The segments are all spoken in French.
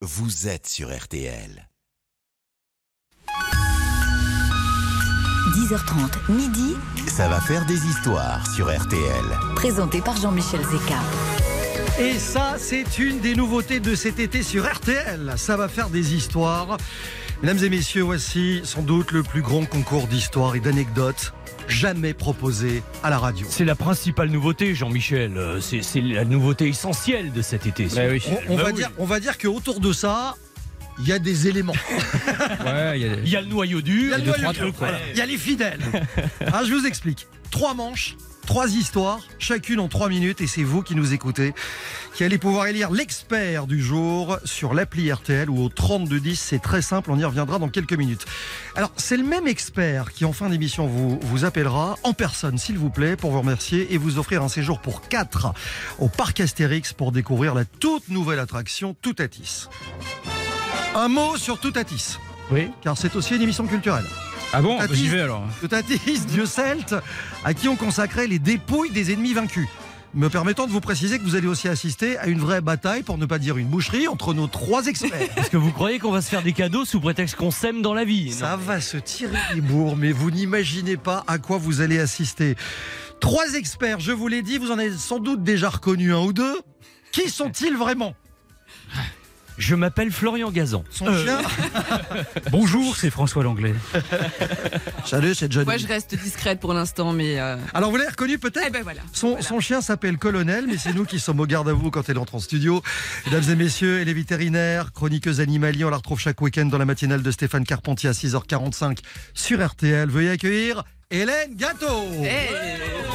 vous êtes sur RTL. 10h30, midi, Ça va faire des histoires sur RTL. présenté par Jean-Michel Zeka. Et ça, c'est une des nouveautés de cet été sur RTL. Ça va faire des histoires. Mesdames et messieurs, voici sans doute le plus grand concours d'histoires et d'anecdotes jamais proposé à la radio. C'est la principale nouveauté, Jean-Michel. Euh, C'est c'est la nouveauté essentielle de cet été. On, on Bah va oui. dire, on va dire qu'autour de ça, il y a des éléments. Ouais, il y a- Il y a le noyau dur. Il y a le deux, noyau trois dur, trucs, voilà. ouais. Il y a les fidèles. Ah, je vous explique. Trois manches, trois histoires, chacune en trois minutes, et c'est vous qui nous écoutez, qui allez pouvoir élire l'expert du jour sur l'appli RTL ou au 3210. C'est très simple, on y reviendra dans quelques minutes. Alors, c'est le même expert qui, en fin d'émission, vous, vous appellera en personne, s'il vous plaît, pour vous remercier et vous offrir un séjour pour quatre au parc Astérix pour découvrir la toute nouvelle attraction Toutatis. Un mot sur Toutatis, Oui. car c'est aussi une émission culturelle. Ah bon Tatis. J'y vais alors. Toutatis, dieu celte, à qui on consacrait les dépouilles des ennemis vaincus. Me permettant de vous préciser que vous allez aussi assister à une vraie bataille, pour ne pas dire une boucherie, entre nos trois experts. Est-ce que vous croyez qu'on va se faire des cadeaux sous prétexte qu'on s'aime dans la vie Ça va se tirer les bourres, mais vous n'imaginez pas à quoi vous allez assister. Trois experts, je vous l'ai dit, vous en avez sans doute déjà reconnu un ou deux. Qui sont-ils vraiment? Je m'appelle Florian Gazan. Son Euh, chien Bonjour, c'est François Langlais. Salut, c'est Johnny. Moi, je reste discrète pour l'instant, mais. euh, Alors, vous l'avez reconnu peut-être Eh ben voilà. Son, Voilà. son chien s'appelle Colonel, mais c'est nous qui sommes au garde à vous quand elle entre en studio. Mesdames et messieurs, elle est vétérinaire, chroniqueuse animalier. On la retrouve chaque week-end dans la matinale de Stéphane Carpentier à 6h45 sur RTL. Veuillez accueillir Hélène Gâteau. Hey.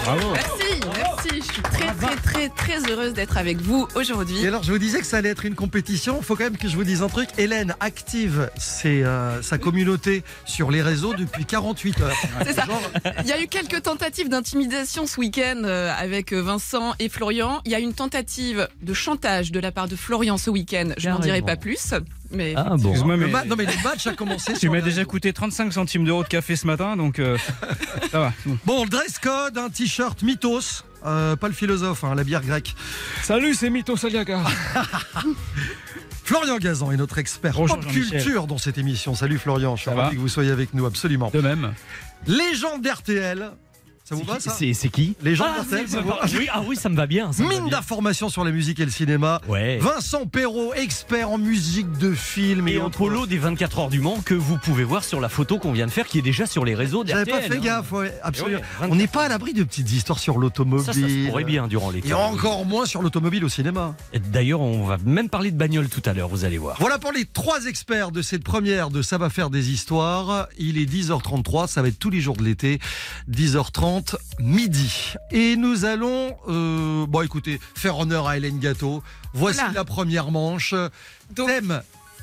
Bravo. Merci, merci. Je suis très, très, très, très heureuse d'être avec vous aujourd'hui. Et alors, je vous disais que ça allait être une compétition. Il faut quand même que je vous dise un truc. Hélène active ses, euh, sa communauté sur les réseaux depuis 48 heures. C'est ça. Genre, Il y a eu quelques tentatives d'intimidation ce week-end euh, avec euh, Vincent et Florian. Il y a eu une tentative de chantage de la part de Florian ce week-end. Je n'en dirai pas plus. Mais Ah bon. Excuse-moi, le mais ma- non, mais le match a commencé tu m'as les déjà coûté 35 centimes d'euros de café ce matin, donc euh, ça va. Bon. Dress code, un t-shirt mythos. Euh, pas le philosophe, hein, la bière grecque. Salut, c'est Mito Saliaga. Florian Gazan est notre expert Bonjour, pop culture dans cette émission. Salut Florian, je suis ravi que vous soyez avec nous, absolument. De même. Légende d'RTL, ça vous va ça C'est qui ah, c'est- ça vous va oui, ah oui, ça me va bien. ça Mine d'informations sur la musique et le cinéma. Ouais. Vincent Perrault, expert en musique de film et, autres- polo des 24 heures du Mans que vous pouvez voir sur la photo qu'on vient de faire qui est déjà sur les réseaux J'avais pas fait hein. gaffe, ouais, absolument. Ouais, On n'est pas à l'abri de petites histoires sur l'automobile. Ça, ça se pourrait bien durant l'été. Et encore moins sur l'automobile au cinéma. D'ailleurs, on va même parler de bagnole tout à l'heure, vous allez voir. Voilà pour les trois experts de cette première de Ça va faire des histoires. Il est 10h33, ça va être tous les jours de l'été, 10h30, midi. Et nous allons, euh, bon écoutez, faire honneur à Hélène Gâteau. Voici Voilà. la première manche. Donc- Thème,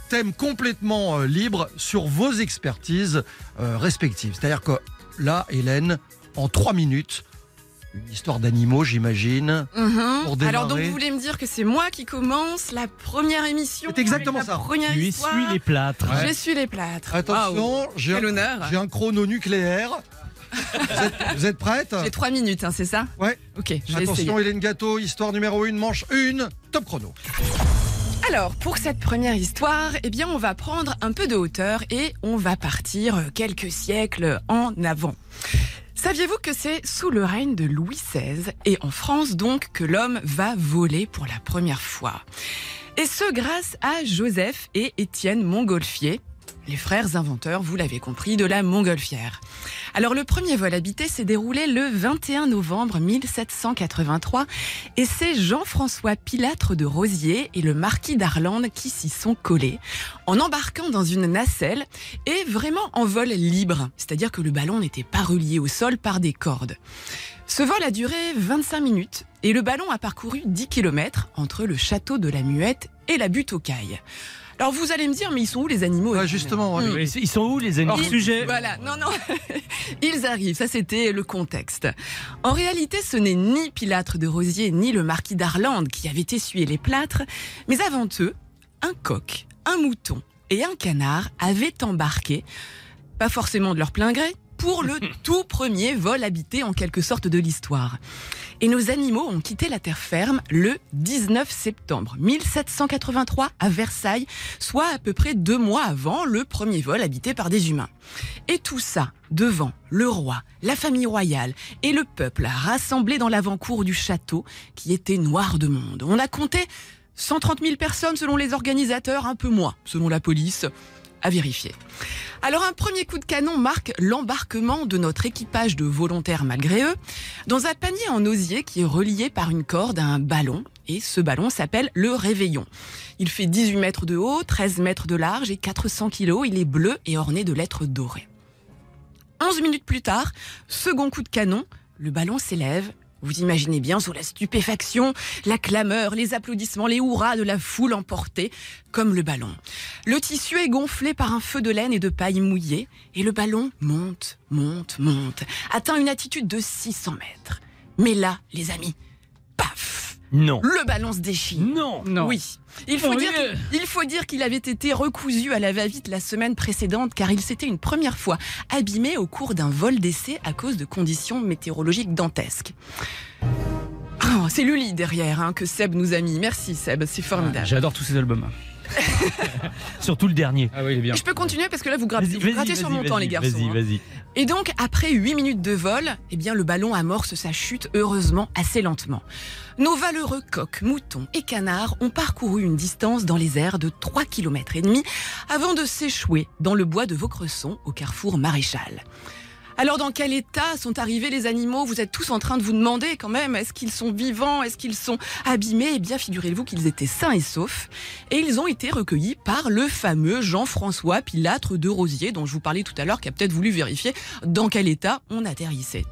thème complètement euh, libre sur vos expertises euh, respectives. C'est-à-dire que là, Hélène, en trois minutes, une histoire d'animaux, j'imagine. Mhm. Pour démarrer. Alors donc vous voulez me dire que c'est moi qui commence la première émission? C'est exactement ça. Première Tu histoire? essuies les plâtres. Ouais. J'essuie les plâtres. Attention, j'ai Quel un, honneur. j'ai un chrono nucléaire. Vous êtes, vous êtes prête J'ai trois minutes, hein, c'est ça Ouais. Ok, je vais essayer. Attention, Hélène Gâteau, histoire numéro 1, manche 1, top chrono. Alors, pour cette première histoire, eh bien, on va prendre un peu de hauteur et on va partir quelques siècles en avant. Saviez-vous que c'est sous le règne de Louis XVI et en France donc que l'homme va voler pour la première fois? Et ce grâce à Joseph et Étienne Montgolfier, les frères inventeurs, vous l'avez compris, de la montgolfière. Alors le premier vol habité s'est déroulé le 21 novembre 1783 et c'est Jean-François Pilâtre de Rosier et le marquis d'Arlande qui s'y sont collés en embarquant dans une nacelle et vraiment en vol libre, c'est-à-dire que le ballon n'était pas relié au sol par des cordes. Ce vol a duré 25 minutes et le ballon a parcouru 10 km entre le château de la Muette et la butte aux cailles. Alors vous allez me dire, mais ils sont où les animaux Étienne justement, Ils sont où les animaux Hors sujet. Voilà, non, non. Ils arrivent, ça c'était le contexte. En réalité, ce n'est ni Pilâtre de Rosier ni le marquis d'Arlande qui avaient essuyé les plâtres, mais avant eux, un coq, un mouton et un canard avaient embarqué, pas forcément de leur plein gré, pour le tout premier vol habité en quelque sorte de l'histoire. Et nos animaux ont quitté la terre ferme le 19 septembre 1783 à Versailles, soit à peu près deux mois avant le premier vol habité par des humains. Et tout ça devant le roi, la famille royale et le peuple rassemblés dans l'avant-cour du château qui était noir de monde. On a compté 130 000 personnes selon les organisateurs, un peu moins selon la police à vérifier. Alors un premier coup de canon marque l'embarquement de notre équipage de volontaires malgré eux dans un panier en osier qui est relié par une corde à un ballon et ce ballon s'appelle le Réveillon. Il fait 18 mètres de haut, 13 mètres de large et 400 kilos. Il est bleu et orné de lettres dorées. 11 minutes plus tard, second coup de canon, le ballon s'élève vous imaginez bien sous la stupéfaction, la clameur, les applaudissements, les hurrahs de la foule emportée, comme le ballon. Le tissu est gonflé par un feu de laine et de paille mouillée, et le ballon monte, monte, monte, atteint une altitude de 600 mètres. Mais là, les amis, paf Non. Le ballon se déchire. Non. Non. Oui. Il faut, Oh, dire, il faut dire qu'il avait été recousu à la va-vite la semaine précédente car il s'était une première fois abîmé au cours d'un vol d'essai à cause de conditions météorologiques dantesques. Oh, c'est Lully derrière hein, que Seb nous a mis. Merci Seb, c'est formidable. J'adore tous ces albums. Surtout le dernier. Ah oui, il est bien. Je peux continuer parce que là vous grattez, Vas-y, vous vas-y, grattez sur mon temps les garçons. Vas-y, hein. vas-y. Et donc, après 8 minutes de vol, eh bien, le ballon amorce sa chute, heureusement, assez lentement. Nos valeureux coqs, moutons et canards ont parcouru une distance dans les airs de 3 km et demi avant de s'échouer dans le bois de Vaucresson, au carrefour Maréchal. Alors, dans quel état sont arrivés les animaux? Vous êtes tous en train de vous demander quand même, est-ce qu'ils sont vivants? Est-ce qu'ils sont abîmés? Eh bien, figurez-vous qu'ils étaient sains et saufs. Et ils ont été recueillis par le fameux Jean-François Pilâtre de Rosier, dont je vous parlais tout à l'heure, qui a peut-être voulu vérifier dans quel état on atterrissait.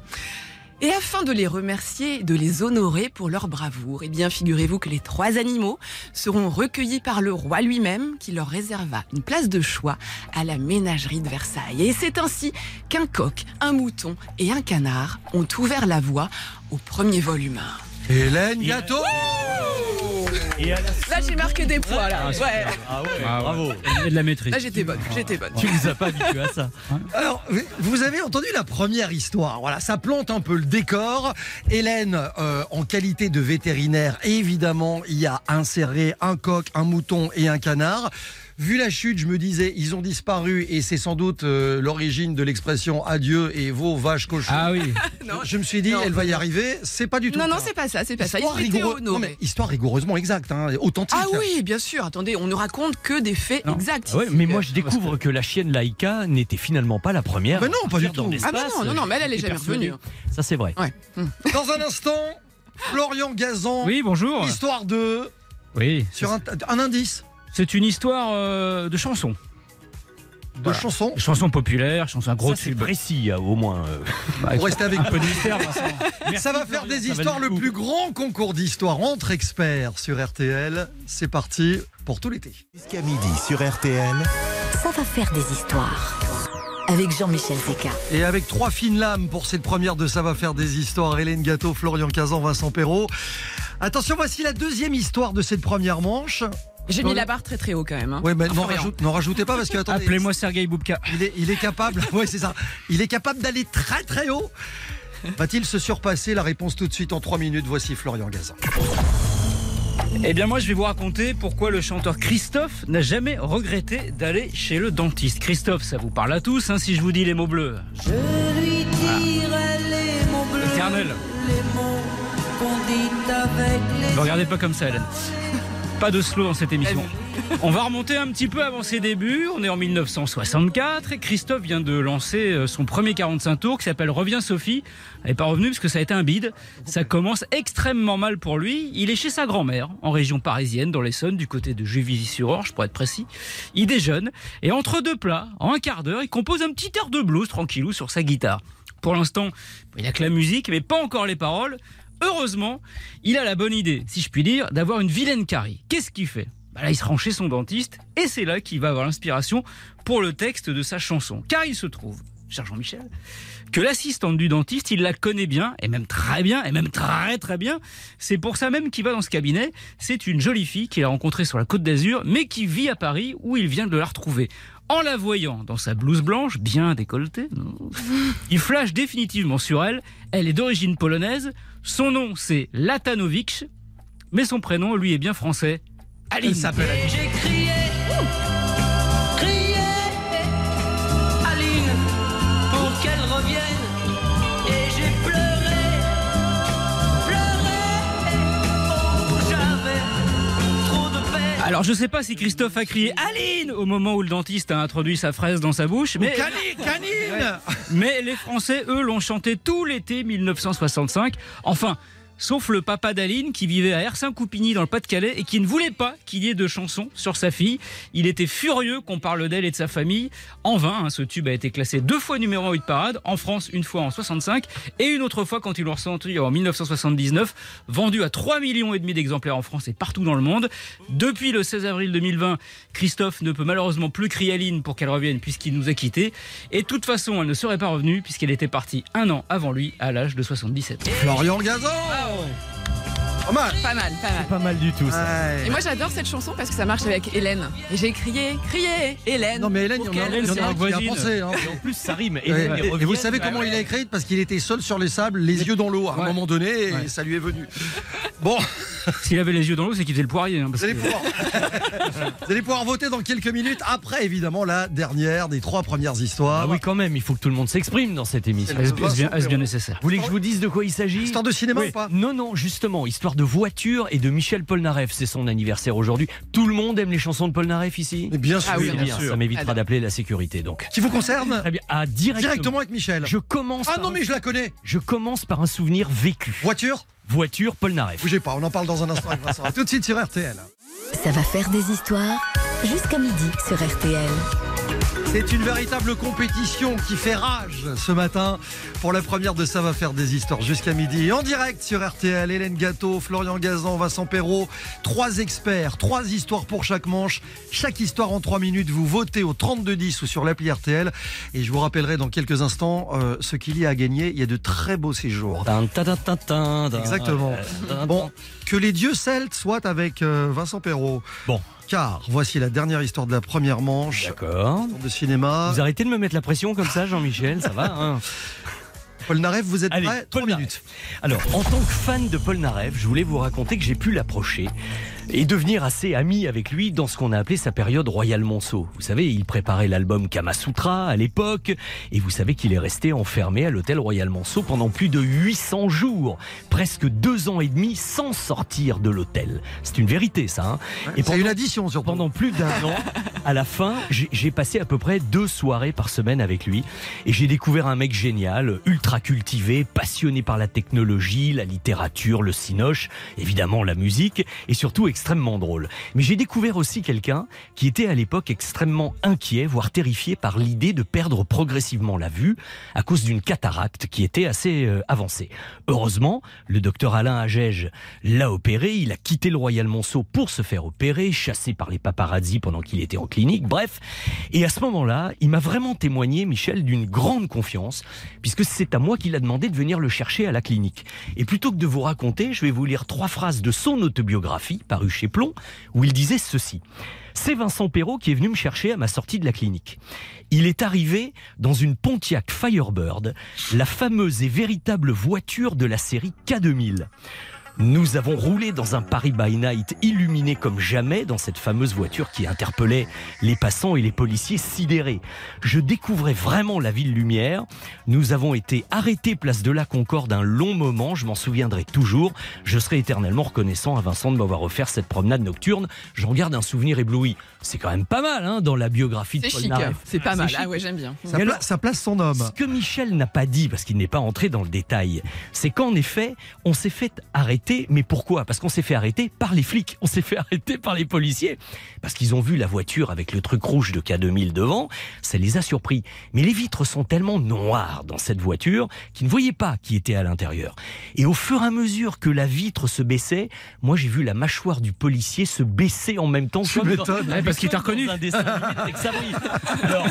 Et afin de les remercier, de les honorer pour leur bravoure, eh bien, figurez-vous que les trois animaux seront recueillis par le roi lui-même, qui leur réserva une place de choix à la ménagerie de Versailles. Et c'est ainsi qu'un coq, un mouton et un canard ont ouvert la voie au premier vol humain. Hélène Gâteau Et à la Là, j'ai marqué des points, là. Ouais. Ah ouais, Ah ouais. bravo. Il y a de la maîtrise. Là, j'étais bonne, j'étais bonne. Tu nous as pas habitués à ça. Alors, vous avez entendu la première histoire. Voilà, ça plante un peu le décor. Hélène, euh, en qualité de vétérinaire, évidemment, il y a inséré un coq, un mouton et un canard. Vu la chute, je me disais, ils ont disparu et c'est sans doute euh, l'origine de l'expression adieu et vos vaches cochons. Ah oui. Non, je me suis dit, non. elle va y arriver. C'est pas du tout. non, non, c'est pas ça, c'est pas ça. Histoire, rigoureux- non, mais histoire rigoureusement exacte, hein, authentique. Ah oui, bien sûr. Attendez, on ne raconte que des faits Non. exacts. Ah ouais, mais moi je découvre que la chienne Laïka n'était finalement pas la première. Mais non, pas du tout. Ah bah non, non, non, mais elle, elle est jamais revenue. Ça c'est vrai. Ouais. Dans un instant, Florian Gazan, Oui, bonjour. histoire de. Oui. Sur un, un indice C'est une histoire euh, de chanson. de Voilà. chanson. Chanson populaire, chanson un gros tube. précis au moins. euh. Bah, Pour rester avec un peu de mystère, Vincent. Ça va faire des histoires, le plus grand concours d'histoire entre experts sur RTL. C'est parti pour tout l'été. Jusqu'à midi sur RTL. Ça va faire des histoires. Avec Jean-Michel Zeka. Et avec trois fines lames pour cette première de Ça va faire des histoires, Hélène Gâteau, Florian Cazan, Vincent Perrault. Attention, voici la deuxième histoire de cette première manche. J'ai mis la barre très très haut quand même. hein. Ouais, mais n'en rajoute- rajoutez pas parce que attendez, Appelez-moi Sergei Boubka. il est, il est capable. Ouais, c'est ça. Il est capable d'aller très très haut. Va-t-il se surpasser? La réponse tout de suite en trois minutes. Voici Florian Gazan. Eh bien, moi, je vais vous raconter pourquoi le chanteur Christophe n'a jamais regretté d'aller chez le dentiste. Christophe, ça vous parle à tous, hein, si je vous dis les mots bleus. Je lui dirai les mots bleus, Éternel. les mots qu'on dit avec les Ne regardez pas comme ça, Hélène. Pas de slow dans cette émission. On va remonter un petit peu avant ses débuts. On est en 1964 et Christophe vient de lancer euh, son premier 45 tours qui s'appelle Reviens Sophie. Elle n'est pas revenue parce que ça a été un bide. Ça commence extrêmement mal pour lui. Il est chez sa grand-mère en région parisienne, dans l'Essonne, du côté de Juvisy-sur-Orge pour être précis. Il déjeune et entre deux plats, en un quart d'heure, il compose un petit air de blues tranquillou sur sa guitare. Pour l'instant, il a que la musique, mais pas encore les paroles. Heureusement, il a la bonne idée, si je puis dire, d'avoir une vilaine carie. Qu'est-ce qu'il fait? Bah Là, il se rend chez son dentiste et c'est là qu'il va avoir l'inspiration pour le texte de sa chanson. Car il se trouve, cher Jean-Michel, que l'assistante du dentiste, il la connaît bien, et même très bien, et même très très bien. C'est pour ça même qu'il va dans ce cabinet. C'est une jolie fille qu'il a rencontrée sur la côte d'Azur, mais qui vit à Paris, où il vient de la retrouver. En la voyant dans sa blouse blanche, bien décolletée, il flash définitivement sur elle. Elle est d'origine polonaise. Son nom, c'est Latanowicz. Mais son prénom, lui, est bien français. Aline. Elle s'appelle Alors je sais pas si Christophe a crié Aline au moment où le dentiste a introduit sa fraise dans sa bouche, mais, Canine, canine mais les Français, eux, l'ont chanté tout l'été 1965. Enfin, sauf le papa d'Aline qui vivait à Hersin-Coupigny dans le Pas-de-Calais et qui ne voulait pas qu'il y ait de chansons sur sa fille. Il était furieux qu'on parle d'elle et de sa famille. En vain, hein, ce tube a été classé deux fois numéro 1 de parade, en France une fois en 65 et une autre fois quand ils l'ont ressenti en 1979, vendu à 3 millions et demi d'exemplaires en France et partout dans le monde. Depuis le 16 avril 2020, Christophe ne peut malheureusement plus crier Aline pour qu'elle revienne puisqu'il nous a quittés. Et de toute façon, elle ne serait pas revenue puisqu'elle était partie un an avant lui à l'âge de 77 ans. Florian Gazan going. Pas mal Pas mal, pas mal. Pas mal du tout ça. Ouais. Et moi j'adore cette chanson parce que ça marche avec Hélène. Et j'ai crié, crié, Hélène. Non mais Hélène, il y en a, il y en a qui a pensé. hein. Et en plus, ça rime. Et, Ouais. elle Et- Et, revient. vous savez comment il a écrit Parce qu'il était seul sur les sables, les yeux dans l'eau à un moment donné, et Ouais. ça lui est venu. Bon, S'il avait les yeux dans l'eau, c'est qu'il faisait le poirier. hein, parce vous allez, que- pouvoir... vous allez pouvoir voter dans quelques minutes, après évidemment la dernière des trois premières histoires. Ah oui, quand même, il faut que tout le monde s'exprime dans cette émission. Est-ce bien, nécessaire? Vous voulez que je vous dise de quoi il s'agit? Histoire de cinéma ou pas? Non, non, justement, histoire de voiture et de Michel Polnareff. C'est son anniversaire aujourd'hui. Tout le monde aime les chansons de Polnareff ici? Mais Bien sûr, Ah oui, C'est bien bien, sûr. ça m'évitera Adore. d'appeler la sécurité donc. Qui vous concerne? Très bien. Ah, directement. Directement avec Michel. Je commence, Ah par non un- mais je la connais je commence par un souvenir vécu. Voiture? Voiture Polnareff. Bougez pas, on en parle dans un instant avec Vincent. A tout de suite sur RTL. Ça va faire des histoires jusqu'à midi sur RTL. C'est une véritable compétition qui fait rage ce matin pour la première de Ça va faire des histoires jusqu'à midi. En direct sur RTL, Hélène Gâteau, Florian Gazan, Vincent Perrault. Trois experts, trois histoires pour chaque manche. Chaque histoire en trois minutes. Vous votez au 3210 ou sur l'appli RTL. Et je vous rappellerai dans quelques instants euh, ce qu'il y a à gagner. Il y a de très beaux séjours. Exactement. Bon, que les dieux celtes soient avec euh, Vincent Perrault. Bon. Car voici la dernière histoire de la première manche D'accord. de cinéma. Vous arrêtez de me mettre la pression comme ça, Jean-Michel, ça va hein Paul Naref, vous êtes Allez, prêt? Trois Paul minutes. Alors, en tant que fan de Paul Naref, je voulais vous raconter que j'ai pu l'approcher et devenir assez ami avec lui dans ce qu'on a appelé sa période Royal Monceau. Vous savez, il préparait l'album Kama Sutra à l'époque et vous savez qu'il est resté enfermé à l'hôtel Royal Monceau pendant plus de 800 jours, presque deux ans et demi sans sortir de l'hôtel. C'est une vérité, ça. Hein et C'est une addition surtout. pendant plus d'un an, à la fin, j'ai j'ai passé à peu près deux soirées par semaine avec lui. Et j'ai découvert un mec génial, ultra cultivé, passionné par la technologie, la littérature, le cinoche, évidemment la musique, et surtout extrêmement drôle. Mais j'ai découvert aussi quelqu'un qui était à l'époque extrêmement inquiet, voire terrifié par l'idée de perdre progressivement la vue à cause d'une cataracte qui était assez euh, avancée. Heureusement, le docteur Alain Agege l'a opéré, il a quitté le Royal Monceau pour se faire opérer, chassé par les paparazzi pendant qu'il était en clinique, bref. Et à ce moment-là, il m'a vraiment témoigné, Michel, d'une grande confiance, puisque c'est à moi qu'il a demandé de venir le chercher à la clinique. Et plutôt que de vous raconter, je vais vous lire trois phrases de son autobiographie, parue chez Plomb, où il disait ceci. C'est Vincent Perrault qui est venu me chercher à ma sortie de la clinique. Il est arrivé dans une Pontiac Firebird, la fameuse et véritable voiture de la série K2000. Nous avons roulé dans un Paris by Night illuminé comme jamais dans cette fameuse voiture qui interpellait les passants et les policiers sidérés. Je découvrais vraiment la ville lumière. Nous avons été arrêtés place de la Concorde un long moment, je m'en souviendrai toujours. Je serai éternellement reconnaissant à Vincent de m'avoir offert cette promenade nocturne. J'en garde un souvenir ébloui. C'est quand même pas mal hein, dans la biographie de C'est Paul chic, Naref. c'est pas mal. Ah ouais, j'aime bien. Ça, pla- alors- ça place son homme. Ce que Michel n'a pas dit, parce qu'il n'est pas entré dans le détail, c'est qu'en effet, on s'est fait arrêter. Mais pourquoi? Parce qu'on s'est fait arrêter par les flics, on s'est fait arrêter par les policiers. Parce qu'ils ont vu la voiture avec le truc rouge de K2000 devant, ça les a surpris. Mais les vitres sont tellement noires dans cette voiture qu'ils ne voyaient pas qui était à l'intérieur. Et au fur et à mesure que la vitre se baissait, moi j'ai vu la mâchoire du policier se baisser en même temps. Comme dans-. Ouais, parce qu'il t'a reconnu. Alors,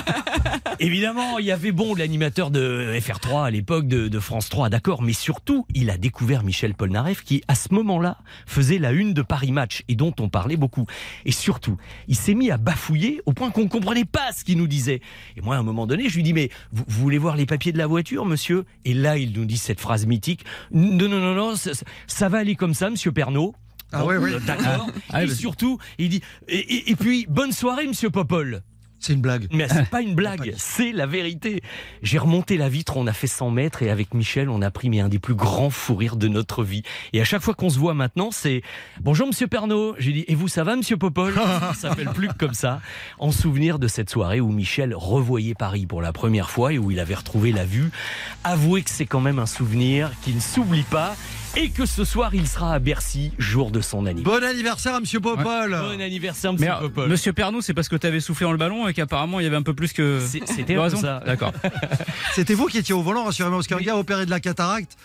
Évidemment, il y avait bon l'animateur de FR3 à l'époque de, de France 3, d'accord, mais surtout, il a découvert Michel Polnareff qui qui à ce moment-là faisait la une de Paris Match et dont on parlait beaucoup. Et surtout, il s'est mis à bafouiller au point qu'on ne comprenait pas ce qu'il nous disait. Et moi, à un moment donné, je lui dis mais vous, vous voulez voir les papiers de la voiture, monsieur? Et là, il nous dit cette phrase mythique non, non, non, non, ça, ça va aller comme ça, monsieur Pernaud. Ah oui. euh, D'accord. Ah, et surtout, il dit et, et- et puis bonne soirée, monsieur Popol. C'est une blague. Mais c'est pas une blague, c'est la vérité. J'ai remonté la vitre, on a fait 100 mètres et avec Michel, on a pris mais un des plus grands fous rires de notre vie. Et à chaque fois qu'on se voit maintenant, c'est bonjour Monsieur Pernaud. J'ai dit et vous ça va Monsieur Popol? Ça s'appelle plus que comme ça. En souvenir de cette soirée où Michel revoyait Paris pour la première fois et où il avait retrouvé la vue. Avouez que c'est quand même un souvenir qui ne s'oublie pas et que ce soir il sera à Bercy, jour de son anniversaire. Bon anniversaire à Monsieur Popol. Bon anniversaire Mais Monsieur alors, Popol. Monsieur Pernaud, c'est parce que tu avais soufflé dans le ballon et qu'apparemment il y avait un peu plus que. C'était ça. D'accord. C'était vous qui étiez au volant, rassurez-moi, parce qu'un gars opéré de la cataracte.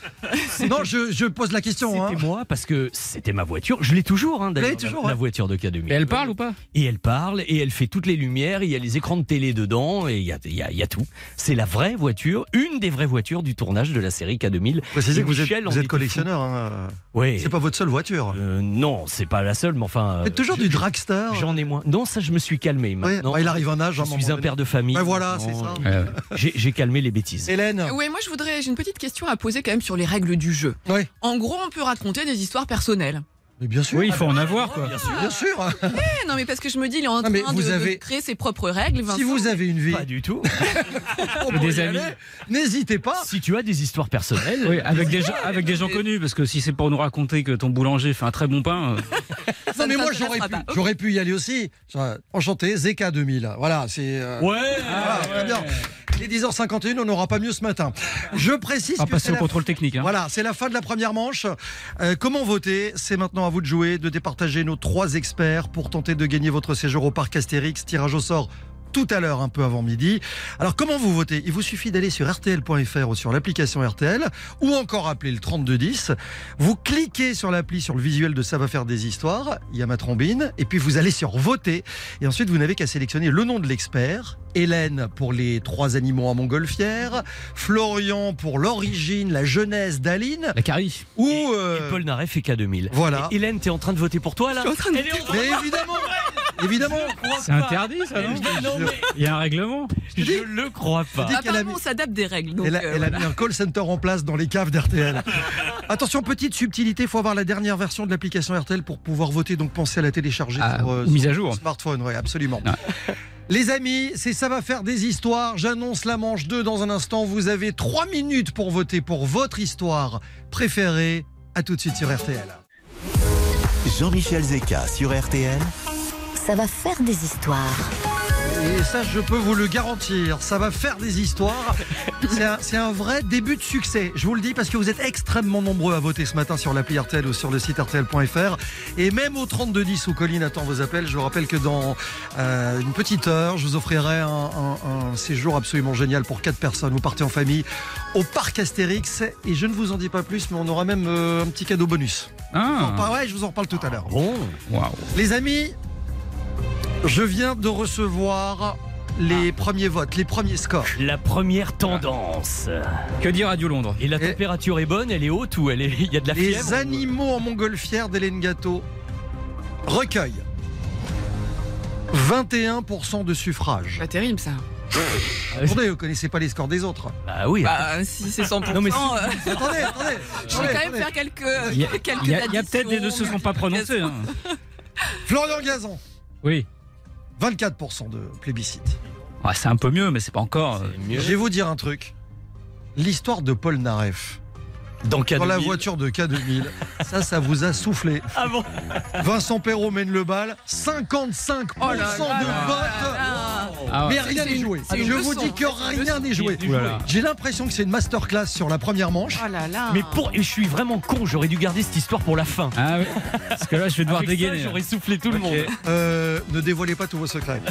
Non, je, je pose la question. hein. C'était moi parce que c'était ma voiture. Je l'ai toujours, hein, d'ailleurs, toujours, la, voiture de K2000. Et elle parle ou pas? Et elle parle et elle fait toutes les lumières. Il y a les écrans de télé dedans et il y a, il y a- il y a tout. C'est la vraie voiture, une des vraies voitures du tournage de la série K2000. Précisez que vous êtes, vous êtes collectionneur. Hein. Oui. C'est pas votre seule voiture. Euh, non, c'est pas la seule, mais enfin. Vous êtes toujours du dragster. J'en ai moins. Non, ça, je me suis calmé Ouais, maintenant. bah, il arrive un âge. je suis un père de famille. Ouais, voilà, c'est ça. euh, J'ai calmé les bêtises. Hélène. Oui, moi je voudrais, j'ai une petite question à poser quand même sur les règles du jeu. Ouais. En gros, on peut raconter des histoires personnelles. Mais bien sûr. Oui, il faut en avoir quoi. Bien sûr. Eh, non, mais parce que je me dis, il est en mais train vous de, créer ses propres règles. Vincent. Si vous avez une vie, Pas du tout. des y amis. aller, n'hésitez pas. si tu as des histoires personnelles. Oui, avec des gens, avec des gens connus, parce que si c'est pour nous raconter que ton boulanger fait un très bon pain, euh, Non, ne mais moi j'aurais pu, pas. Ok. j'aurais pu y aller aussi. Enchanté, Zeka 2000. Voilà, c'est. euh, Ouais. voilà, très bien. Il est 10h51, on n'aura pas mieux ce matin. Je précise on va que passer au contrôle technique. hein. Voilà, c'est la fin de la première manche. Euh, comment voter? C'est maintenant à vous de jouer, de départager nos trois experts pour tenter de gagner votre séjour au parc Astérix. Tirage au sort tout à l'heure, un peu avant midi. Alors comment vous votez? Il vous suffit d'aller sur rtl.fr ou sur l'application RTL ou encore appeler le 3210. Vous cliquez sur l'appli, sur le visuel de Ça va faire des histoires. Il y a ma trombine. Et puis vous allez sur voter. Et ensuite, vous n'avez qu'à sélectionner le nom de l'expert. Hélène pour les trois animaux en montgolfière. Florian pour l'origine, la jeunesse d'Aline. La carie. Ou Et, euh, et Paul Naref et K2000. Voilà. Et Hélène, t'es en train de voter pour toi là Je suis en train de Elle est en train Mais évidemment, évidemment. C'est interdit ça, non Non, mais Il y a un règlement. je le crois pas. Apparemment, mis- on s'adapte des règles. Donc, Elle a, euh, elle a voilà. mis un call center en place dans les caves d'RTL. Attention, petite subtilité, il faut avoir la dernière version de l'application RTL pour pouvoir voter, donc pensez à la télécharger Ah, sur, euh, mise sur à jour. votre smartphone. Oui, absolument. Ah. Les amis, c'est ça va faire des histoires. J'annonce la manche 2 dans un instant. Vous avez 3 minutes pour voter pour votre histoire préférée. À tout de suite sur RTL. Jean-Michel Zeka sur RTL. Ça va faire des histoires. Et ça, je peux vous le garantir, ça va faire des histoires. C'est un, vrai début de succès. Je vous le dis parce que vous êtes extrêmement nombreux à voter ce matin sur l'appli RTL ou sur le site RTL.fr. Et même au 3210 où Colline attend vos appels, je vous rappelle que dans euh, une petite heure, je vous offrirai un, un- un séjour absolument génial pour quatre personnes. Vous partez en famille au parc Astérix. Et je ne vous en dis pas plus, mais on aura même euh, un petit cadeau bonus. Ah, ouais, je vous en reparle tout à l'heure. Bon, waouh. Les amis, je viens de recevoir les premiers votes, les premiers scores. la première tendance. Que dit Radio Londres? Et la Et- température est bonne, elle est haute ou elle est il y a de la Les fièvre animaux en montgolfière d'Hélène Gâteau recueillent 21% de suffrage. Pas terrible ça. Attendez, vous connaissez pas les scores des autres. Ah oui. Bah, si c'est 100%. Non, mais si- euh, Attendez, attendez. je vais quand même faire quelques, Il y a, quelques il y a- il y a peut-être des deux se sont pas prononcés. hein. Florian Gazan, Oui. 24% de plébiscite. Ouais, c'est un peu mieux, mais c'est pas encore. euh, mieux. Je vais vous dire un truc. L'histoire de Paul Naref Dans, K2000. dans la voiture de K2000, ça, ça vous a soufflé. Ah bon Vincent Perrault mène le bal, 55% Oh là là de vote. Ah, ouais. Mais rien n'est joué. Je leçon, vous dis que hein, rien n'est joué. J'ai l'impression que c'est une masterclass sur la première manche. Oh là là. Mais pour, et je suis vraiment con, j'aurais dû garder cette histoire pour la fin. Ah. Parce que là, je vais devoir Avec dégainer. J'aurais soufflé tout le monde. Euh, ne dévoilez pas tous vos secrets.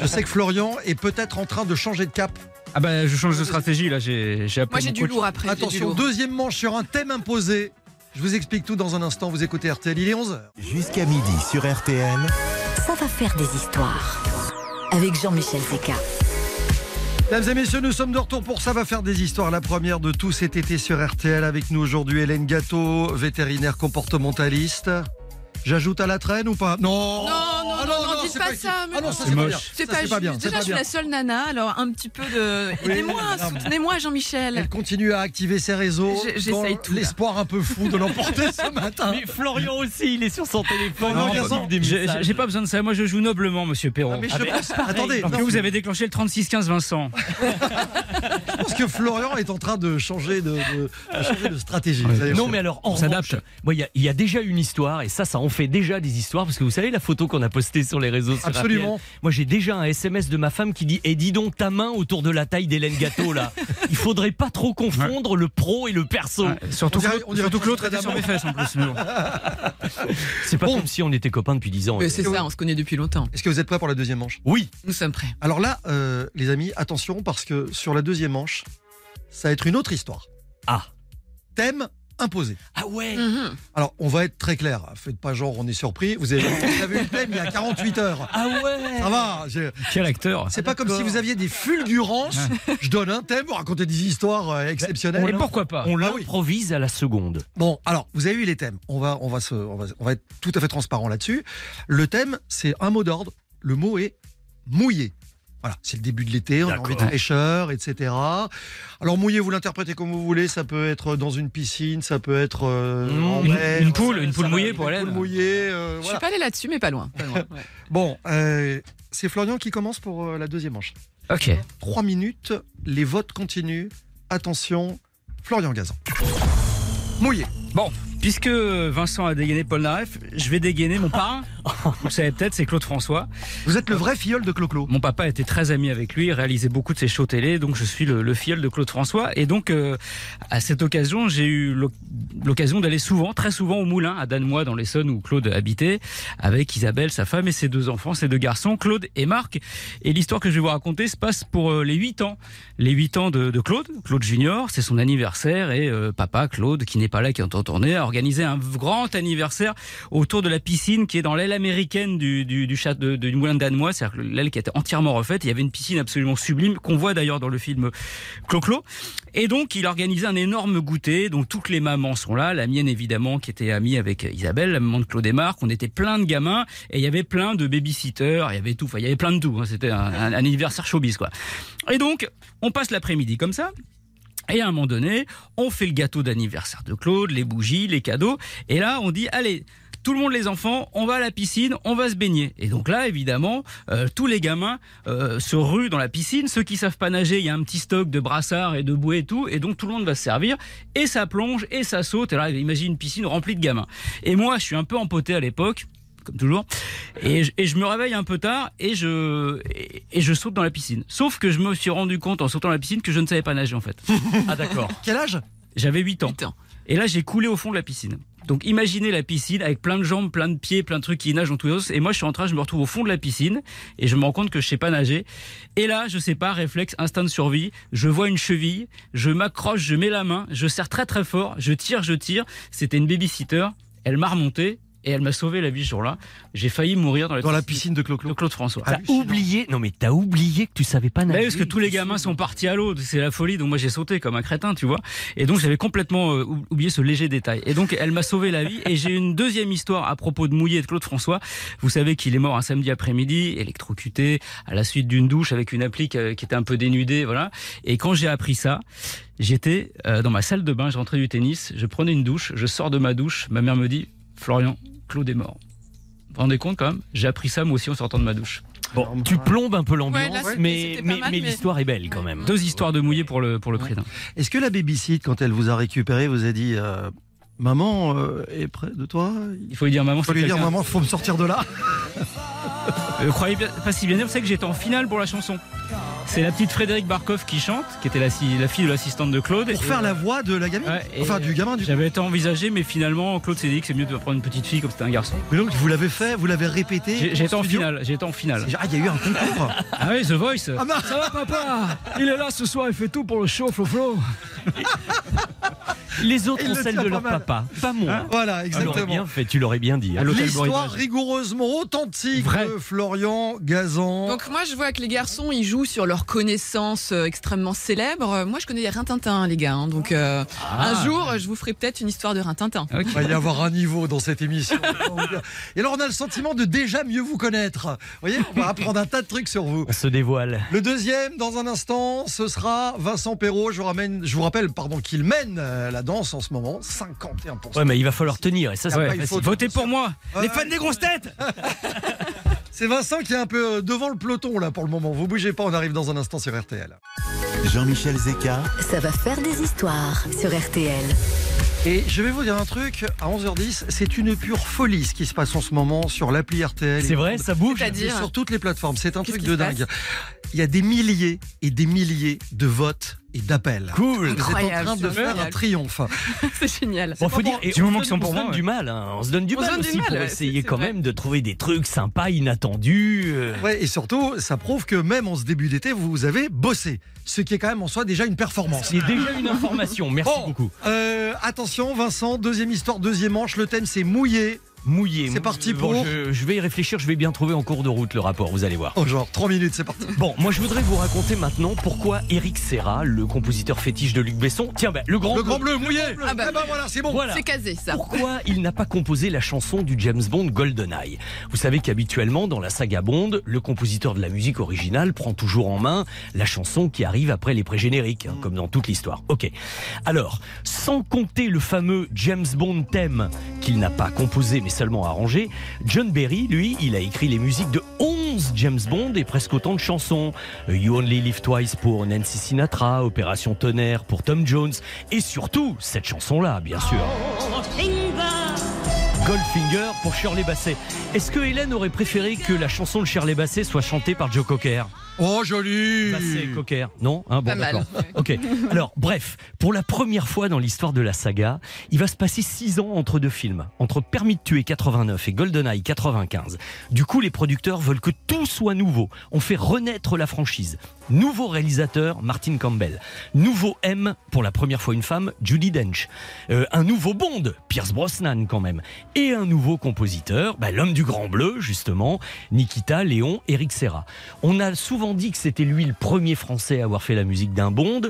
Je sais que Florian est peut-être en train de changer de cap. Ah bah, je change de stratégie là. J'ai j'ai appelé Moi j'ai du coach. lourd après. j'ai du Attention, lourd. deuxième manche sur un thème imposé. Je vous explique tout dans un instant. Vous écoutez RTL, il est 11h. Jusqu'à midi sur RTL. Ça va faire des histoires. Avec Jean-Michel Zeka. Mesdames et messieurs, nous sommes de retour pour Ça va faire des histoires. La première de tout cet été sur RTL avec nous aujourd'hui Hélène Gâteau, vétérinaire comportementaliste. J'ajoute à la traîne ou pas? Non Non, non, Ah non, non, dites c'est pas ça, mais Ah non, non. C'est moche. bien. C'est pas, bien. Déjà, je suis la seule nana, alors un petit peu de. Aidez-moi, non, soutenez-moi, Jean-Michel. Elle continue à activer ses réseaux. J'essaye tout. L'espoir un peu fou de l'emporter ce matin. Mais Florian aussi, il est sur son téléphone. Non, J'ai pas besoin de ça. Moi, je joue noblement, monsieur Perron. Ah, mais je pense, attendez, non, vous avez déclenché le 36-15 Vincent. je pense que Florian est en train de changer de, de- de changer de stratégie. allez Non mais alors en On s'adapte. il y, y a déjà une histoire et ça ça en fait déjà des histoires parce que vous savez la photo qu'on a postée sur les réseaux sur Absolument. Moi j'ai déjà un SMS de ma femme qui dit et dis donc ta main autour de la taille d'Hélène Gâteau là il faudrait pas trop confondre le pro et le perso Ouais, surtout On dirait- on dirait surtout que tout l'autre était sur mes fesses en plus. c'est pas Bon. comme si on était copains depuis 10 ans Mais c'est ça, on se connaît depuis longtemps. Est-ce que vous êtes prêts pour la deuxième manche? Oui Nous sommes prêts. Alors là, euh, les amis, attention parce que sur la deuxième manche, ça va être une autre histoire. ah Thème imposé. ah ouais Mhm. Alors, on va être très clair. Faites pas genre, on est surpris. Vous avez, vous avez eu le thème il y a 48 heures. ah ouais Ça va. Quel acteur C'est pas comme si vous aviez des fulgurances. Je donne un thème, vous racontez des histoires euh, exceptionnelles. Et pourquoi pas on Ah oui. l'improvise à la seconde Bon, alors, vous avez eu les thèmes. On va, on va, se, on va, on va être tout à fait transparent là-dessus. Le thème, c'est un mot d'ordre. Le mot est mouillé. Voilà, c'est le début de l'été, on a envie de fraîcheur, etc. Alors mouillé, vous l'interprétez comme vous voulez. Ça peut être dans une piscine, ça peut être euh, Mmh, en une- mer, une poule, une poule mouillée une pour Hélène. poule mouillée, euh, Je voilà. suis pas allée là-dessus, mais pas loin. Pas loin. Ouais. Bon, euh, c'est Florian qui commence pour euh, la deuxième manche. Ok. Trois minutes, les votes continuent. Attention, Florian Gazan. Mouillé. Bon, puisque Vincent a dégainé Paul Naref, je vais dégainer mon parrain. Vous savez peut-être, c'est Claude François. Vous êtes le vrai filleul de Clo-Clo. Mon papa était très ami avec lui, réalisait beaucoup de ses shows télé, donc je suis le, le filleul de Claude François. Et donc, euh, à cette occasion, j'ai eu l'oc- l'occasion d'aller souvent, très souvent au Moulin, à Danemois, dans l'Essonne, où Claude habitait, avec Isabelle, sa femme, et ses deux enfants, ses deux garçons, Claude et Marc. Et l'histoire que je vais vous raconter se passe pour euh, les 8 ans. Les 8 ans de, de Claude, Claude Junior, c'est son anniversaire, et euh, papa, Claude, qui n'est pas là, qui entend tourner, a organisé un grand anniversaire autour de la piscine qui est dans l'aile américaine du, du, du, chat- de- moulin de Danemois, c'est-à-dire l'aile qui était entièrement refaite. Il y avait une piscine absolument sublime qu'on voit d'ailleurs dans le film Clo-Clo. Et donc, il a organisé un énorme goûter. Donc, toutes les mamans sont là. La mienne, évidemment, qui était amie avec Isabelle, la maman de Claude Marc. On était plein de gamins et il y avait plein de babysitters. Il y avait tout. Enfin, il y avait plein de tout. hein. C'était un, un- un anniversaire showbiz, quoi. Et donc, on passe l'après-midi comme ça. Et à un moment donné, on fait le gâteau d'anniversaire de Claude, les bougies, les cadeaux. Et là, on dit, allez, tout le monde, les enfants, on va à la piscine, on va se baigner. Et donc là, évidemment, euh, tous les gamins euh, se ruent dans la piscine. Ceux qui savent pas nager, il y a un petit stock de brassards et de bouées et tout. Et donc tout le monde va se servir. Et ça plonge et ça saute. Et là, imagine une piscine remplie de gamins. Et moi, je suis un peu empoté à l'époque comme toujours. Et je, et je me réveille un peu tard et je, et, et je saute dans la piscine. Sauf que je me suis rendu compte en sautant dans la piscine que je ne savais pas nager en fait. ah d'accord Quel âge? J'avais 8 ans. Huit ans. Et là, j'ai coulé au fond de la piscine. Donc imaginez la piscine avec plein de jambes, plein de pieds, plein de trucs qui nagent dans tous les os. Et moi, je suis en train, je me retrouve au fond de la piscine et je me rends compte que je sais pas nager. Et là, je sais pas, réflexe, instinct de survie. Je vois une cheville, je m'accroche, je mets la main, je serre très très fort, je tire, je tire. C'était une babysitter. Elle m'a remonté et elle m'a sauvé la vie ce jour-là. J'ai failli mourir dans la, Dans la piscine de. Claude François. t'as oublié non mais t'as oublié que tu savais pas Bah nager oui, parce que tous les gamins sont partis à l'eau, c'est la folie. Donc moi j'ai sauté comme un crétin, tu vois. Et donc j'avais complètement euh, ou- oublié ce léger détail. Et donc elle m'a sauvé la vie. Et j'ai une deuxième histoire à propos de Mouillé et de Claude François. Vous savez qu'il est mort un samedi après-midi, électrocuté à la suite d'une douche avec une appli qui qui était un peu dénudée, voilà. Et quand j'ai appris ça, j'étais euh, dans ma salle de bain, je rentrais du tennis, je prenais une douche, je sors de ma douche, ma mère me dit Florian, Claude est mort. Vous vous rendez compte quand même J'ai appris ça moi aussi en sortant de ma douche. bon tu plombes un peu l'ambiance Ouais, mais mais, mal, mais mais- l'histoire est belle quand même Deux histoires de mouillé pour le pour le prix. Est-ce que la babysit, quand elle vous a récupéré, vous a dit euh, Maman euh, est près de toi? Il faut lui dire maman. Il faut lui dire. Maman, faut me sortir de là. Euh, croyez bien- pas si bien dire, vous savez que j'étais en finale pour la chanson. C'est la petite Frédéric Barkov qui chante, qui était la, fille de l'assistante de Claude. Pour Et- faire la voix de la gamine Ouais, Enfin, du gamin, du J'avais été envisagé, mais finalement, Claude s'est dit que c'est mieux de prendre une petite fille comme c'était un garçon. Mais donc, vous l'avez fait, vous l'avez répété été en finale. J'ai été en finale. Ah, il y a eu un concours Ah oui, The Voice. Ah, bah, Ça va, papa Il est là ce soir, il fait tout pour le show, Flo Flo. Les autres ont le celle de leur mal. papa, pas moi. Voilà, Tu l'aurais exactement. bien fait, tu l'aurais bien dit. hein. L'histoire rigoureusement authentique Vrai. de Florian Gazan. Donc moi je vois que les garçons ils jouent sur leurs connaissances euh, extrêmement célèbres. Euh, Moi je connais les Rintintin les gars. hein. donc euh, Ah. un jour je vous ferai peut-être une histoire de Rintintin. Il va y avoir un niveau dans cette émission. Et alors on a le sentiment de déjà mieux vous connaître. Vous voyez, on va apprendre un tas de trucs sur vous. On se dévoile. Le deuxième, dans un instant, ce sera Vincent Perrault. Je vous, ramène, je vous rappelle pardon, qu'il mène la danse en ce moment. 51%. Ouais, mais il va falloir tenir, et ça, c'est Ouais, pas il facile. faut- Votez pour moi, les fans des grosses têtes C'est Vincent qui est un peu euh, devant le peloton là pour le moment. Vous bougez pas, on arrive dans un instant sur RTL. Jean-Michel Zeka, Ça va faire des histoires sur RTL. Et je vais vous dire un truc, à 11h10, c'est une pure folie ce qui se passe en ce moment sur l'appli RTL. C'est vrai, ça bouge sur toutes les plateformes. C'est un truc de dingue. Il y a des milliers et des milliers de votes et d'appels. Cool. Vous êtes en train de faire un triomphe. C'est génial. Bon, faut dire, et Du on moment se qu'ils sont donne- on se du mal, hein. on se donne du On se mal donne du aussi mal, pour ouais, essayer quand même de trouver des trucs sympas, inattendus. euh. Ouais, et surtout, ça prouve que même en ce début d'été, vous avez bossé. Ce qui est quand même en soi déjà une performance. C'est déjà une information, merci Bon, beaucoup. euh, attention, Vincent, deuxième histoire, deuxième manche. Le thème, c'est mouillé. Mouillé. C'est parti Bon, pour- je, je vais y réfléchir, je vais bien trouver en cours de route le rapport, vous allez voir. Oh, genre, trois minutes, c'est parti. Bon, moi je voudrais vous raconter maintenant pourquoi Eric Serra, le compositeur fétiche de Luc Besson, tiens ben, le grand Le bleu. grand bleu mouillé. Ah bah Eh ben oui. voilà, c'est bon. Voilà. C'est casé ça. Pourquoi il n'a pas composé la chanson du James Bond GoldenEye? Vous savez qu'habituellement, dans la saga Bond, le compositeur de la musique originale prend toujours en main la chanson qui arrive après les pré-génériques, hein, comme dans toute l'histoire. Ok. Alors, sans compter le fameux James Bond thème qu'il n'a pas composé mais seulement arrangé, John Berry, lui, il a écrit les musiques de 11 James Bond et presque autant de chansons. Euh, You Only Live Twice pour Nancy Sinatra, Opération Tonnerre pour Tom Jones, et surtout cette chanson-là, bien sûr. Goldfinger pour Shirley Basset. Est-ce que Hélène aurait préféré que la chanson de Shirley Basset soit chantée par Joe Cocker? Oh, joli. Basset, Cocker Non hein, bon, Pas mal. Ok. Alors, bref, pour la première fois dans l'histoire de la saga, il va se passer 6 ans entre deux films, entre Permis de tuer 89 et GoldenEye 95. Du coup, les producteurs veulent que tout soit nouveau. On fait renaître la franchise. Nouveau réalisateur, Martin Campbell. Nouveau M, pour la première fois une femme, Judy Dench. Euh, un nouveau Bond, Pierce Brosnan quand même. Et un nouveau compositeur, bah, l'homme du Grand Bleu, justement, Nikita Léon Eric Serra. On a souvent que c'était lui le premier français à avoir fait la musique d'un Bond.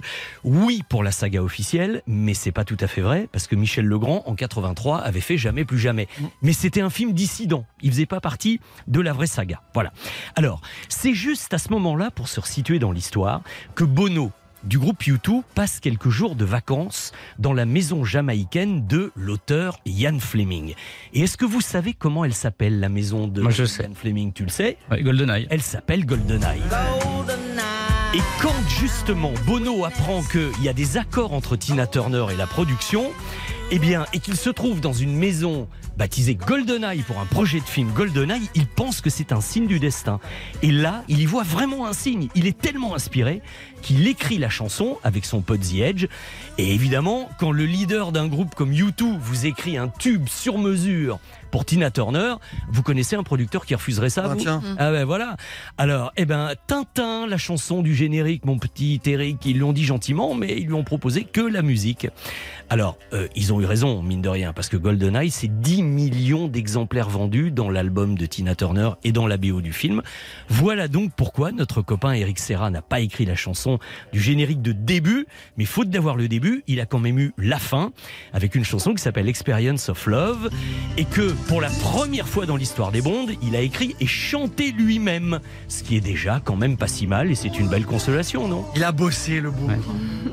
Oui, pour la saga officielle, mais c'est pas tout à fait vrai, parce que Michel Legrand, en 83, avait fait Jamais plus jamais. Mais c'était un film dissident. Il faisait pas partie de la vraie saga. Voilà. Alors, c'est juste à ce moment-là, pour se resituer dans l'histoire, que Bono, du groupe U2 passe quelques jours de vacances dans la maison jamaïcaine de l'auteur Ian Fleming. Et est-ce que vous savez comment elle s'appelle, la maison de Moi, je sais. Ian Fleming Tu le sais Ouais, GoldenEye. Elle s'appelle GoldenEye. Et quand justement Bono apprend qu'il y a des accords entre Tina Turner et la production, eh bien, et qu'il se trouve dans une maison baptisée GoldenEye pour un projet de film GoldenEye, il pense que c'est un signe du destin. Et là, il y voit vraiment un signe. Il est tellement inspiré qu'il écrit la chanson avec son pote The Edge. Et évidemment, quand le leader d'un groupe comme U2 vous écrit un tube sur mesure pour Tina Turner, vous connaissez un producteur qui refuserait ça Ah, vous tiens. ah ben voilà. Alors, eh ben Tintin, la chanson du générique, mon petit Eric, ils l'ont dit gentiment, mais ils lui ont proposé que la musique. Alors, euh, ils ont eu raison, mine de rien, parce que GoldenEye, c'est 10 millions d'exemplaires vendus dans l'album de Tina Turner et dans la BO du film. Voilà donc pourquoi notre copain Eric Serra n'a pas écrit la chanson du générique de début, mais faute d'avoir le début, il a quand même eu la fin, avec une chanson qui s'appelle Experience of Love, et que pour la première fois dans l'histoire des Bondes, il a écrit et chanté lui-même, ce qui est déjà quand même pas si mal, et c'est une belle consolation, non? Il a bossé, le bout.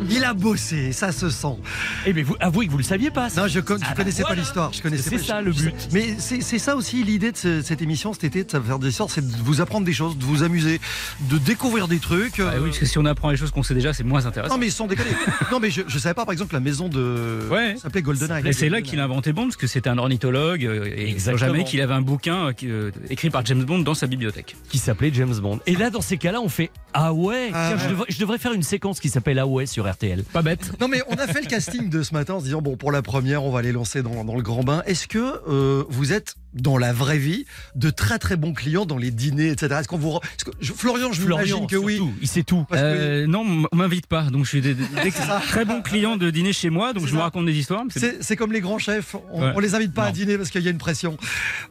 Il a bossé, ça se sent. Eh bien, vous avouez que vous le saviez pas, ça Non, je, con- je Ah bah connaissais pas voilà. l'histoire. Je connaissais C'est ça, je- le but. Mais c'est ça aussi l'idée de ce- cette émission cet été, de faire des histoires, c'est de vous apprendre des choses, de vous amuser, de découvrir des trucs. Ah euh, oui, parce que si on apprend les choses qu'on sait déjà, c'est moins intéressant. Non mais ils sont décalés. non mais je, je savais pas par exemple la maison de Ouais. s'appelait GoldenEye. Et c'est là qu'il a inventé Bond, parce que c'était un ornithologue, euh, et il Exactement. jamais qu'il avait un bouquin euh, euh, écrit par James Bond dans sa bibliothèque. qui s'appelait James Bond. Et là, dans ces cas-là, on fait Ah ouais, Ah Tiens, ouais. Je, devrais, je devrais faire une séquence qui s'appelle Ah ouais sur RTL. Pas bête. Non mais on a fait le casting de ce ce matin en se disant bon pour la première on va les lancer dans, dans le grand bain. Est-ce que euh, vous êtes dans la vraie vie de très très bons clients dans les dîners etc. Est-ce qu'on vous est-ce que- je- Florian je Florian, que oui. il sait tout. Que- Euh, non, on m'invite pas. Donc je suis des, des- des très bons clients de dîner chez moi. Donc je me ça. raconte des histoires. mais c'est- C'est c'est comme les grands chefs, on, Ouais. on les invite pas à dîner parce qu'il y a une pression.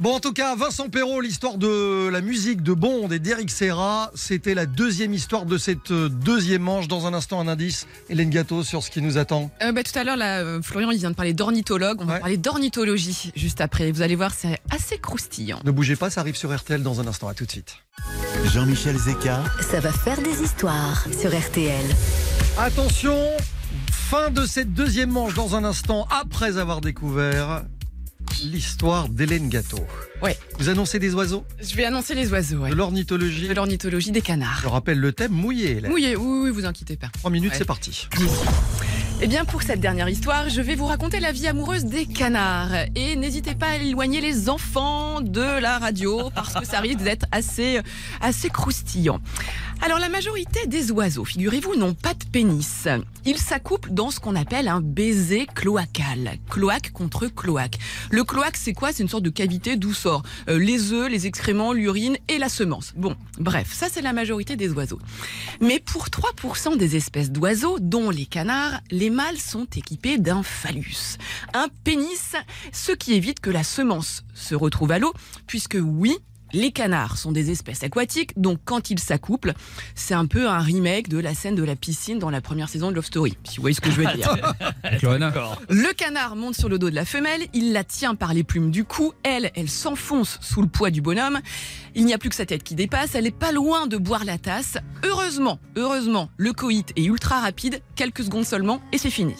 Bon, en tout cas, Vincent Perrault, l'histoire de la musique de Bond et d'Eric Serra, c'était la deuxième histoire de cette euh, deuxième manche. Dans un instant, un indice, Hélène Gâteau, sur ce qui nous attend. Euh, bah, tout à l'heure, là, euh, Florian, il vient de parler d'ornithologue. On va Ouais. parler d'ornithologie juste après. Vous allez voir, c'est assez croustillant. Ne bougez pas, ça arrive sur RTL dans un instant. À tout de suite. Jean-Michel Zeka, Ça va faire des histoires sur RTL. Attention, fin de cette deuxième manche dans un instant, après avoir découvert l'histoire d'Hélène Gâteau. Ouais. Vous annoncez des oiseaux, Je vais annoncer les oiseaux, ouais. de l'ornithologie? De l'ornithologie des canards. Je rappelle le thème mouillé. Hélène. Oui, oui, oui, vous inquiétez pas. Trois minutes, Ouais. c'est parti. Eh bien, pour cette dernière histoire, je vais vous raconter la vie amoureuse des canards. Et n'hésitez pas à éloigner les enfants de la radio parce que ça risque d'être assez, assez croustillant. Alors, la majorité des oiseaux, figurez-vous, n'ont pas de pénis. Ils s'accouplent dans ce qu'on appelle un baiser cloacal. Cloaque contre cloaque. Le cloaque, c'est quoi? C'est une sorte de cavité d'où sort euh, les œufs, les excréments, l'urine et la semence. Bon, bref, ça c'est la majorité des oiseaux. Mais pour 3% des espèces d'oiseaux, dont les canards, les mâles sont équipés d'un phallus, un pénis, ce qui évite que la semence se retrouve à l'eau, puisque oui, les canards sont des espèces aquatiques, donc quand ils s'accouplent, c'est un peu un remake de la scène de la piscine dans la première saison de Love Story, si vous voyez ce que je veux dire. Le canard monte sur le dos de la femelle, il la tient par les plumes du cou, elle, elle s'enfonce sous le poids du bonhomme. Il n'y a plus que sa tête qui dépasse, elle est pas loin de boire la tasse. Heureusement, heureusement, le coït est ultra rapide, quelques secondes seulement, et c'est fini.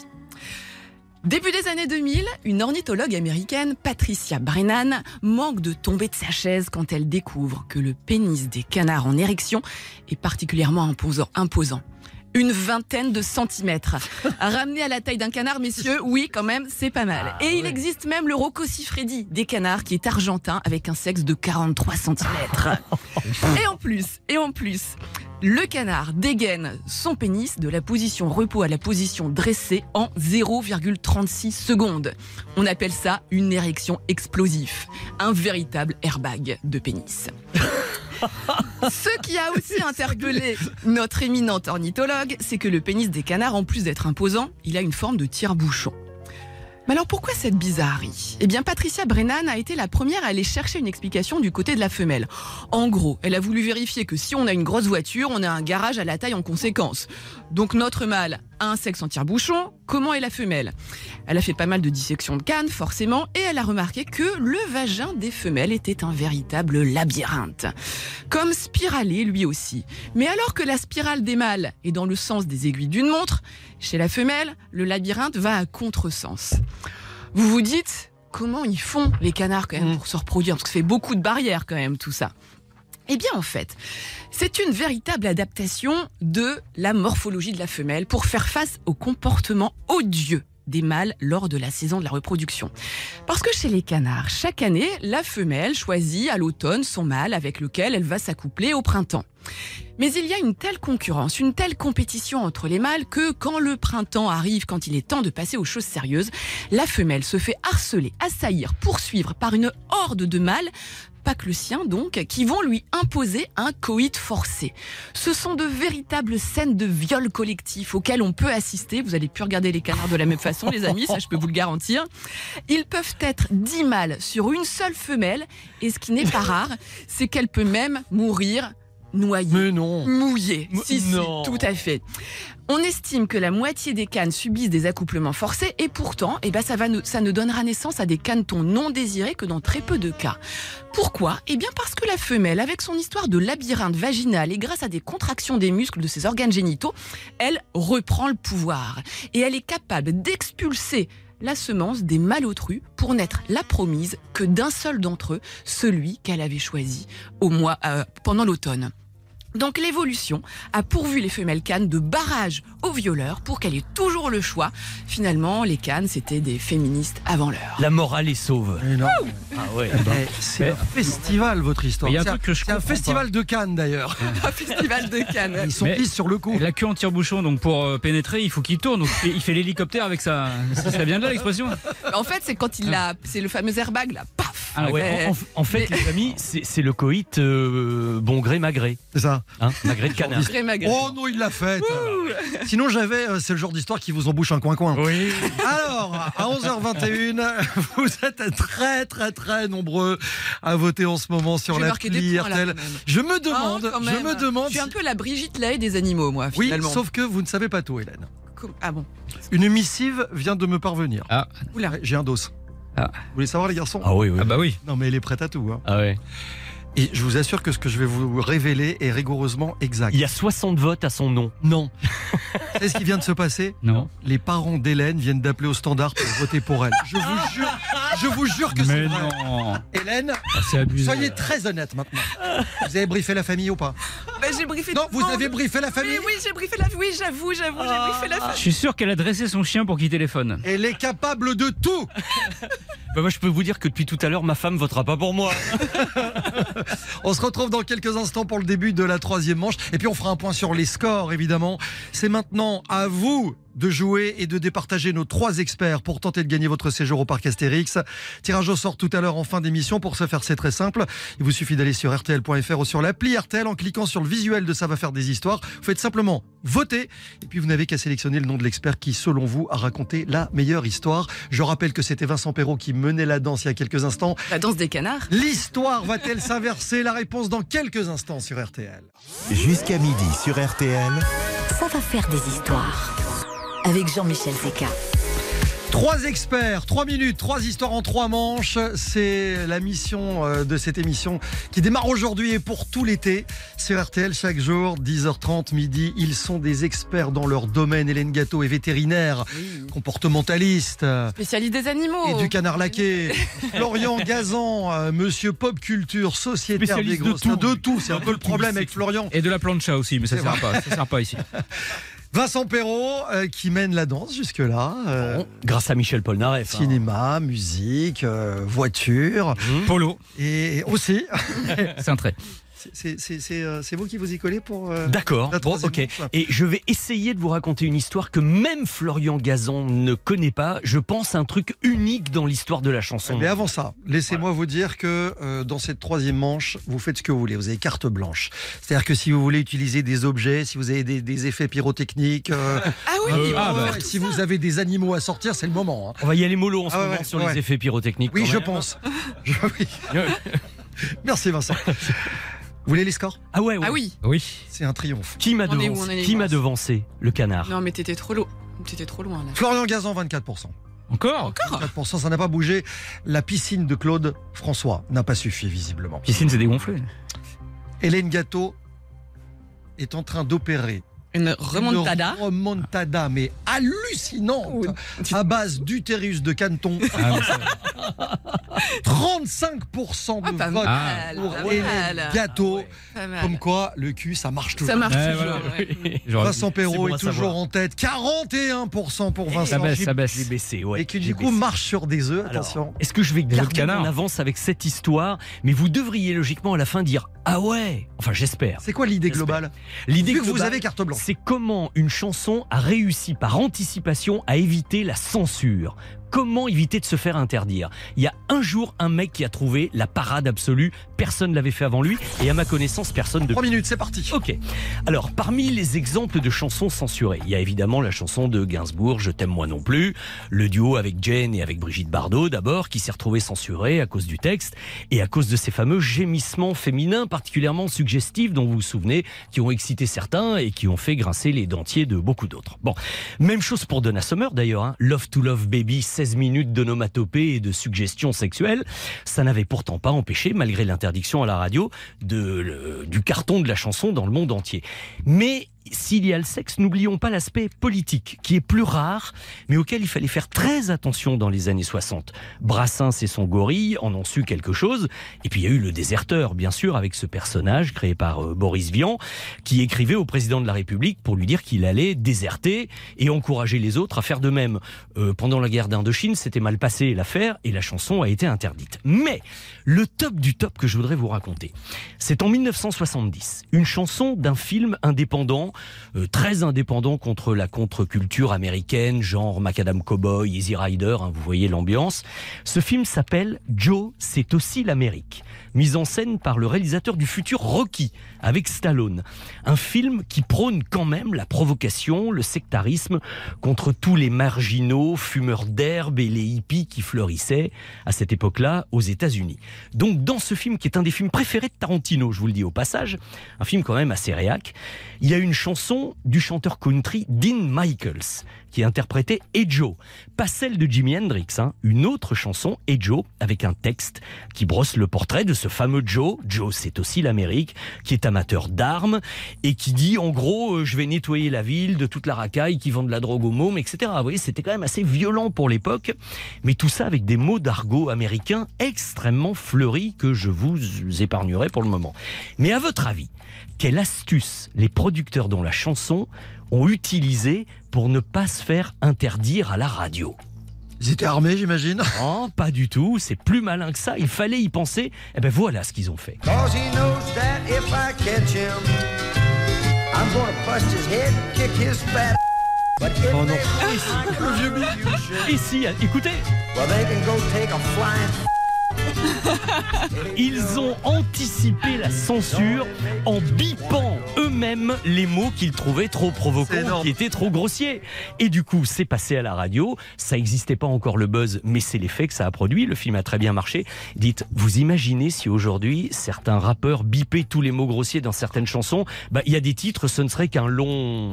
Début des années 2000, une ornithologue américaine, Patricia Brennan, manque de tomber de sa chaise quand elle découvre que le pénis des canards en érection est particulièrement imposant. Une vingtaine de centimètres. Ramené à la taille d'un canard, messieurs, oui, quand même, c'est pas mal. Et il existe même le Rocco Siffredi des canards qui est argentin avec un sexe de 43 centimètres. Et en plus, et en plus, le canard dégaine son pénis de la position repos à la position dressée en 0,36 secondes. On appelle ça une érection explosive, un véritable airbag de pénis. Ce qui a aussi interpellé notre éminente ornithologue, c'est que le pénis des canards, en plus d'être imposant, il a une forme de tire-bouchon. Mais alors pourquoi cette bizarrerie? Eh bien Patricia Brennan a été la première à aller chercher une explication du côté de la femelle. En gros, elle a voulu vérifier que si on a une grosse voiture, on a un garage à la taille en conséquence. Donc notre mâle a un sexe en tire-bouchon, comment est la femelle Elle a fait pas mal de dissections de cannes, forcément, et elle a remarqué que le vagin des femelles était un véritable labyrinthe. Comme spiralé lui aussi. Mais alors que la spirale des mâles est dans le sens des aiguilles d'une montre, chez la femelle, le labyrinthe va à contresens. Vous vous dites, comment ils font les canards quand même Mm. pour se reproduire? Parce que ça fait beaucoup de barrières quand même tout ça. Eh bien en fait, c'est une véritable adaptation de la morphologie de la femelle pour faire face au comportement odieux des mâles lors de la saison de la reproduction. Parce que chez les canards, chaque année, la femelle choisit à l'automne son mâle avec lequel elle va s'accoupler au printemps. Mais il y a une telle concurrence, une telle compétition entre les mâles que quand le printemps arrive, quand il est temps de passer aux choses sérieuses, la femelle se fait harceler, assaillir, poursuivre par une horde de mâles pas que le sien donc, qui vont lui imposer un coït forcé. Ce sont de véritables scènes de viol collectif auxquelles on peut assister. Vous allez plus regarder les canards de la même façon, les amis, ça je peux vous le garantir. Ils peuvent être 10 mâles sur une seule femelle, et ce qui n'est pas rare, c'est qu'elle peut même mourir noyée. Mais non. Mouillée. Si, si, Non. tout à fait. On estime que la moitié des cannes subissent des accouplements forcés et pourtant, eh ben, ça, ne donnera naissance à des canetons non désirés que dans très peu de cas. Pourquoi? Eh bien parce que la femelle, avec son histoire de labyrinthe vaginal et grâce à des contractions des muscles de ses organes génitaux, elle reprend le pouvoir et elle est capable d'expulser la semence des malotrus pour n'être la promise que d'un seul d'entre eux, celui qu'elle avait choisi au mois, euh, pendant l'automne. Donc l'évolution a pourvu les femelles cannes de barrage aux violeurs pour qu'elle ait toujours le choix. Finalement, les cannes, c'était des féministes avant l'heure. La morale est sauve. Mais non. Ah ouais. Eh, C'est un festival, votre histoire. Mais il y a un C'est truc que je C'est un comprends festival de Cannes, d'ailleurs. Un festival de cannes. Ils sont pis sur le coup. La queue en tire-bouchon, donc pour euh, pénétrer, il faut qu'il tourne. Donc, il fait- il fait l'hélicoptère avec sa. Ça ça vient de là l'expression En fait, c'est quand il a, c'est le fameux airbag là. Ah, Ah ouais, en, fait, les amis, c'est c'est le coït euh, bon gré magré. C'est ça. Hein, magré de canard. Oh non, il l'a fait. Sinon, j'avais. euh, C'est le genre d'histoire qui vous embouche un coin-coin. Oui. Alors, à 11h21, vous êtes très très très nombreux à voter en ce moment sur J'ai marqué l'appli des points, là, RTL. Je me demande, quand je me demande. Je suis un peu la Brigitte Lay des animaux, moi, Oui, finalement. sauf que vous ne savez pas tout, Hélène. Ah bon Une missive vient de me parvenir. Ah, J'ai un dos. Ah. Vous voulez savoir, les garçons Ah oui, oui. ah bah oui. Non, mais elle est prête à tout. hein. Ah ouais. Et je vous assure que ce que je vais vous révéler est rigoureusement exact. Il y a 60 votes à son nom. Non. C'est ce qui vient de se passer Non. Les parents d'Hélène viennent d'appeler au standard pour voter pour elle. Je vous jure, je vous jure que c'est Mais vrai. non. Hélène, Ah, C'est abusé. soyez très honnête maintenant. Vous avez briefé la famille ou pas Bah, J'ai briefé Non, tout le vous monde. avez briefé la famille Oui, oui, j'ai briefé la Oui, j'avoue, j'avoue, j'ai briefé la Je famille. suis sûr qu'elle a dressé son chien pour qu'il téléphone. Elle est capable de tout Bah moi, je peux vous dire que depuis tout à l'heure, ma femme votera pas pour moi. On se retrouve dans quelques instants pour le début de la troisième manche. Et puis on fera un point sur les scores, évidemment. C'est maintenant à vous de jouer et de départager nos trois experts pour tenter de gagner votre séjour au parc Astérix. Tirage au sort tout à l'heure en fin d'émission. Pour ce faire, c'est très simple. Il vous suffit d'aller sur RTL.fr ou sur l'appli RTL en cliquant sur le visuel de Ça va faire des histoires. Vous faites simplement voter et puis vous n'avez qu'à sélectionner le nom de l'expert qui, selon vous, a raconté la meilleure histoire. Je rappelle que c'était Vincent Perrault qui menait la danse il y a quelques instants. La danse des canards. L'histoire va-t-elle s'inverser? La réponse dans quelques instants sur RTL. Jusqu'à midi sur RTL. Ça va faire des histoires. Avec Jean-Michel Zeka. Trois experts, trois minutes, trois histoires en trois manches. C'est la mission euh, de cette émission qui démarre aujourd'hui et pour tout l'été. Sur RTL, chaque jour, 10h30, midi. Ils sont des experts dans leur domaine. Hélène Gâteau est vétérinaire, comportementaliste. euh, Spécialiste des animaux. Et du canard laqué. Florian Gazan, euh, monsieur pop culture, sociétaire des Spécialiste de grosses tout. de tout. C'est un peu le problème avec Florian. Et de la plancha aussi, mais ça sert pas. Ça sert pas ici. Vincent Perrault euh, qui mène la danse jusque-là. euh, Bon, grâce à Michel Polnareff. hein. Cinéma, musique, euh, voiture Mmh. Polo, et aussi, c'est un trait. C'est- euh, c'est vous qui vous y collez pour. euh, D'accord. Bon, ok. Et je vais essayer de vous raconter une histoire que même Florian Gazan ne connaît pas. Je pense un truc unique dans l'histoire de la chanson. Mais avant ça, laissez-moi vous dire que euh, dans cette troisième manche, vous faites ce que vous voulez. Vous avez carte blanche. C'est-à-dire que si vous voulez utiliser des objets, si vous avez des, des effets pyrotechniques, euh, Ah oui, euh, ah bah. si vous avez des animaux à sortir, c'est le moment. hein. On va y aller mollo en ce Ah ouais, moment ouais, sur ouais. les effets pyrotechniques. Oui, je pense. Je- oui. Merci Vincent. Vous voulez les scores Ah ouais, ouais. ah oui. Oui. C'est un triomphe. Qui m'a On est où, devancé on est Qui m'a où devancé Le canard. Non, mais t'étais trop loin. T'étais trop loin là. Florian Gazan, 24%. Encore 4%, ça n'a pas bougé. La piscine de Claude François n'a pas suffi, visiblement. Piscine s'est dégonflée. Hélène Gâteau est en train d'opérer Une remontada. Une remontada, mais hallucinante, Oui. à base d'utérus de Canton. Ah, mais ça- 35% de Ah, vote mal. pour mal. Pas mal. Comme quoi, le cul, ça marche toujours. Ça marche Ouais, toujours. voilà. ouais. J'aurais- Vincent Perrault bon est toujours en tête. 41% pour Ça Vincent. baisse, ça baisse. baissé, ouais. Et qui du coup baissé. marche sur des œufs. Attention. Est-ce que je vais garder en avance avec cette histoire Mais vous devriez logiquement à la fin dire Ah ouais Enfin, j'espère. C'est quoi l'idée globale L'idée Vu que vous avez carte blanche. C'est comment une chanson a réussi par anticipation à éviter la censure. Comment éviter de se faire interdire? Il y a un jour un mec qui a trouvé la parade absolue, personne ne l'avait fait avant lui, et à ma connaissance, personne de 3 minutes, c'est parti. Ok. Alors, parmi les exemples de chansons censurées, il y a évidemment la chanson de Gainsbourg, Je t'aime moi non plus, le duo avec Jane et avec Brigitte Bardot d'abord, qui s'est retrouvé censuré à cause du texte et à cause de ces fameux gémissements féminins particulièrement suggestifs dont vous vous souvenez, qui ont excité certains et qui ont fait grincer les dentiers de beaucoup d'autres. Bon, même chose pour Donna Summer d'ailleurs, hein. Love to Love Baby, 16 minutes d'onomatopée et de suggestions sexuelles. Ça n'avait pourtant pas empêché, malgré l'interdiction à la radio, du carton de la chanson dans le monde entier. Mais s'il y a le sexe, n'oublions pas l'aspect politique, qui est plus rare, mais auquel il fallait faire très attention dans les années 60. Brassens et son gorille en ont su quelque chose, et puis il y a eu le déserteur, bien sûr, avec ce personnage créé par euh, Boris Vian, qui écrivait au président de la République pour lui dire qu'il allait déserter et encourager les autres à faire de même. Euh, pendant la guerre d'Indochine, c'était mal passé l'affaire, et la chanson a été interdite. Mais le top du top que je voudrais vous raconter, c'est en 1970, une chanson d'un film indépendant, euh, très indépendant contre la contre-culture américaine, genre Macadam Cowboy, Easy Rider, hein, vous voyez l'ambiance. Ce film s'appelle Joe, c'est aussi l'Amérique, mise en scène par le réalisateur du futur Rocky, avec Stallone. Un film qui prône quand même la provocation, le sectarisme contre tous les marginaux, fumeurs d'herbe et les hippies qui fleurissaient à cette époque-là aux États-Unis. Donc dans ce film qui est un des films préférés de Tarantino, je vous le dis au passage, un film quand même assez réac, il y a une chanson du chanteur country Dean Michaels qui interprétait Joe, pas celle de Jimi Hendrix, hein, une autre chanson Joe avec un texte qui brosse le portrait de ce fameux Joe. Joe, c'est aussi l'Amérique, qui est amateur d'armes et qui dit en gros, euh, je vais nettoyer la ville de toute la racaille qui vend de la drogue aux mômes, etc. Vous voyez, c'était quand même assez violent pour l'époque, mais tout ça avec des mots d'argot américain extrêmement fleuris que je vous épargnerai pour le moment. Mais à votre avis, quelle astuce les producteurs dont la chanson ont utilisé pour ne pas se faire interdire à la radio Ils étaient armés, j'imagine. Oh, pas du tout, c'est plus malin que ça, il fallait y penser. Et ben voilà ce qu'ils ont fait. Cause he knows that if I catch him, I'm gonna bust his head and kick his fat. But if Oh non. Et si, écoutez, ils ont anticipé la censure en bipant eux-mêmes les mots qu'ils trouvaient trop provocants, qui étaient trop grossiers. Et du coup, c'est passé à la radio. Ça n'existait pas encore le buzz, mais c'est l'effet que ça a produit. Le film a très bien marché. Dites, vous imaginez si aujourd'hui certains rappeurs bipaient tous les mots grossiers dans certaines chansons? Bah, il y a des titres, ce ne serait qu'un long.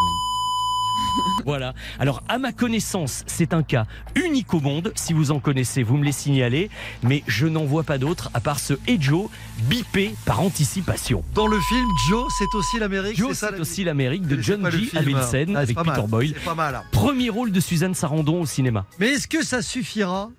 Voilà. Alors, à ma connaissance, c'est un cas unique au monde. Si vous en connaissez, vous me les signalez. Mais je n'en vois pas d'autres à part ce Ejo bipé par anticipation. Dans le film, Joe, c'est aussi l'Amérique. Joe, c'est aussi l'Amérique de John G. Avildsen Ah, avec Peter. Boyle. C'est pas mal. Premier rôle de Suzanne Sarandon au cinéma. Mais est-ce que ça suffira?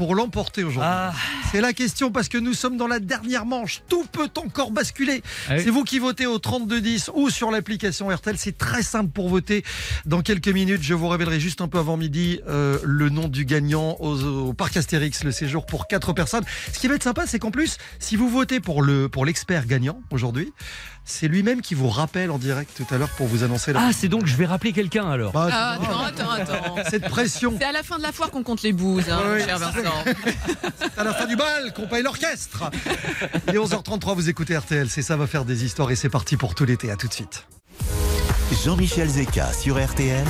Pour l'emporter aujourd'hui Ah, C'est la question parce que nous sommes dans la dernière manche. Tout peut encore basculer. Ah oui. C'est vous qui votez au 3210 ou sur l'application RTL. C'est très simple pour voter. Dans quelques minutes, je vous révélerai juste un peu avant midi euh, le nom du gagnant au, au parc Astérix, le séjour pour quatre personnes. Ce qui va être sympa, c'est qu'en plus, si vous votez pour le pour l'expert gagnant aujourd'hui, c'est lui-même qui vous rappelle en direct tout à l'heure pour vous annoncer la. ah c'est donc je vais rappeler quelqu'un alors. Bah, Ah, attends, attends, attends. cette pression. C'est à la fin de la foire qu'on compte les bouses, hein, Oui, cher Vincent. à la fin du bal qu'on paye l'orchestre. Il est 11h33, vous écoutez RTL, c'est ça va faire des histoires et c'est parti pour tout l'été. À tout de suite. Jean-Michel Zeka sur RTL.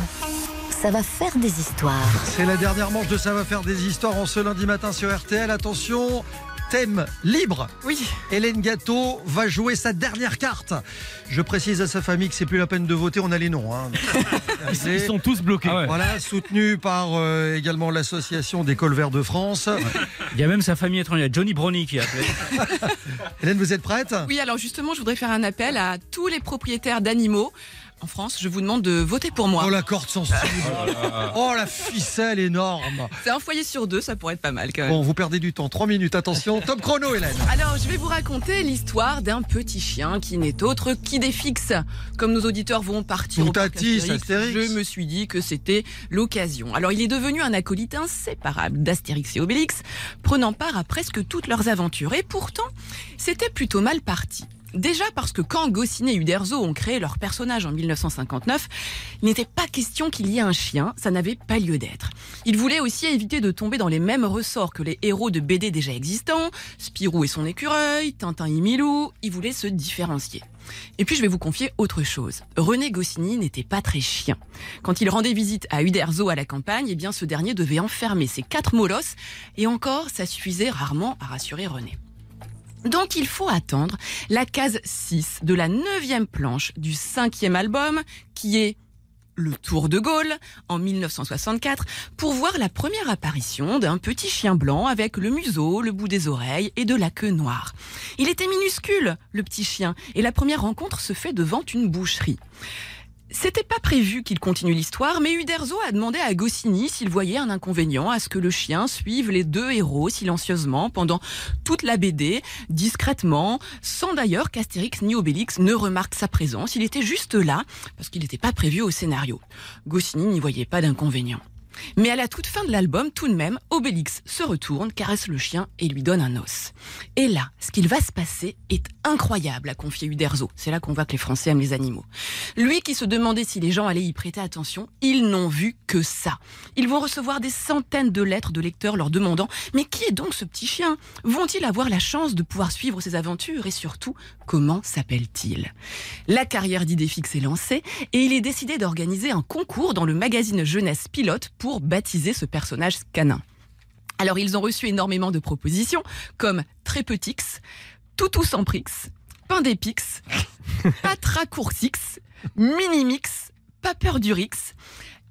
Ça va faire des histoires. C'est la dernière manche de ça va faire des histoires en ce lundi matin sur RTL. Attention, thème libre. Oui. Hélène Gâteau va jouer sa dernière carte. Je précise à sa famille que c'est plus la peine de voter, on a les noms. hein. Ils sont tous bloqués. Ah ouais. Voilà, soutenu par euh, également l'association des colverts de France. Il y a même sa famille étrangère, il y a Johnny Brony qui a appelé. Hélène, vous êtes prête? Oui, alors justement, je voudrais faire un appel à tous les propriétaires d'animaux. En France, je vous demande de voter pour moi. Oh la corde sensible. Oh la ficelle énorme. C'est un foyer sur deux, ça pourrait être pas mal quand même. Bon, vous perdez du temps. Trois minutes, attention. Top chrono, Hélène. Alors, je vais vous raconter l'histoire d'un petit chien qui n'est autre qu'Idéfix. Comme nos auditeurs vont partir au parc Toutatis, Astérix, Astérix. je me suis dit que c'était l'occasion. Alors, il est devenu un acolyte inséparable d'Astérix et Obélix, prenant part à presque toutes leurs aventures. Et pourtant, c'était plutôt mal parti. Déjà parce que quand Goscinny et Uderzo ont créé leur personnage en 1959, il n'était pas question qu'il y ait un chien, ça n'avait pas lieu d'être. Ils voulaient aussi éviter de tomber dans les mêmes ressorts que les héros de BD déjà existants, Spirou et son écureuil, Tintin et Milou, ils voulaient se différencier. Et puis je vais vous confier autre chose. René Goscinny n'était pas très chien. Quand il rendait visite à Uderzo à la campagne, eh bien ce dernier devait enfermer ses quatre molosses, et encore ça suffisait rarement à rassurer René. Donc il faut attendre la case 6 de la neuvième planche du cinquième album, qui est le Tour de Gaulle en 1964 pour voir la première apparition d'un petit chien blanc avec le museau, le bout des oreilles et de la queue noire. Il était minuscule, le petit chien, et la première rencontre se fait devant une boucherie. C'était pas prévu qu'il continue l'histoire, mais Uderzo a demandé à Goscinny s'il voyait un inconvénient à ce que le chien suive les deux héros silencieusement pendant toute la BD, discrètement, sans d'ailleurs qu'Astérix ni Obélix ne remarquent sa présence. Il était juste là, parce qu'il n'était pas prévu au scénario. Goscinny n'y voyait pas d'inconvénient. Mais à la toute fin de l'album, tout de même, Obélix se retourne, caresse le chien et lui donne un os. Et là, ce qu'il va se passer est incroyable, a confié Uderzo. C'est là qu'on voit que les Français aiment les animaux. Lui qui se demandait si les gens allaient y prêter attention, ils n'ont vu que ça. Ils vont recevoir des centaines de lettres de lecteurs leur demandant Mais qui est donc ce petit chien? Vont-ils avoir la chance de pouvoir suivre ses aventures? Et surtout, comment s'appelle-t-il? La carrière d'Idéfix est lancée et il est décidé d'organiser un concours dans le magazine Jeunesse Pilote pour baptiser ce personnage canin. Alors ils ont reçu énormément de propositions comme Trépetix, Toutou sans Prix, Pindépix, Patracoursix, Minimix, Paperdurix.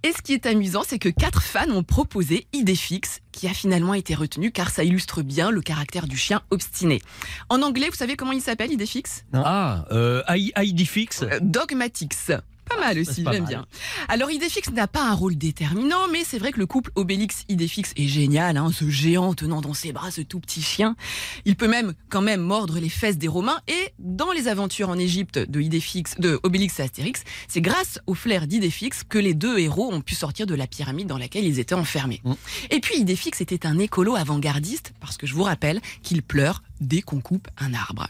Et ce qui est amusant, c'est que quatre fans ont proposé Idéfix, qui a finalement été retenu car ça illustre bien le caractère du chien obstiné. En anglais, vous savez comment il s'appelle Idéfix Ah, euh. Euh, Dogmatix. Pas mal aussi, j'aime bien. Alors Idéfix n'a pas un rôle déterminant, mais c'est vrai que le couple Obélix-Idéfix est génial, hein, ce géant tenant dans ses bras ce tout petit chien. Il peut même quand même mordre les fesses des Romains, et dans les aventures en Égypte de Idéfix, de Obélix et Astérix, c'est grâce au flair d'Idéfix que les deux héros ont pu sortir de la pyramide dans laquelle ils étaient enfermés. Et puis Idéfix était un écolo avant-gardiste, parce que je vous rappelle qu'il pleure dès qu'on coupe un arbre.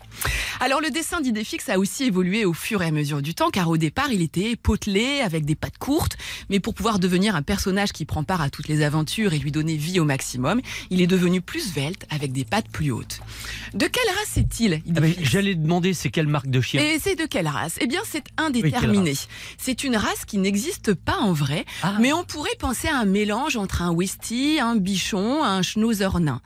Alors le dessin d'Idéfix a aussi évolué au fur et à mesure du temps, car au départ il était potelé, avec des pattes courtes, mais pour pouvoir devenir un personnage qui prend part à toutes les aventures et lui donner vie au maximum, il est devenu plus svelte, avec des pattes plus hautes. De quelle race est-il Ah ben, J'allais demander c'est quelle marque de chien. et c'est de quelle race? Eh bien, c'est indéterminé. c'est une race qui n'existe pas en vrai, Ah. mais on pourrait penser à un mélange entre un Westie, un Bichon, un Schnauzer nain.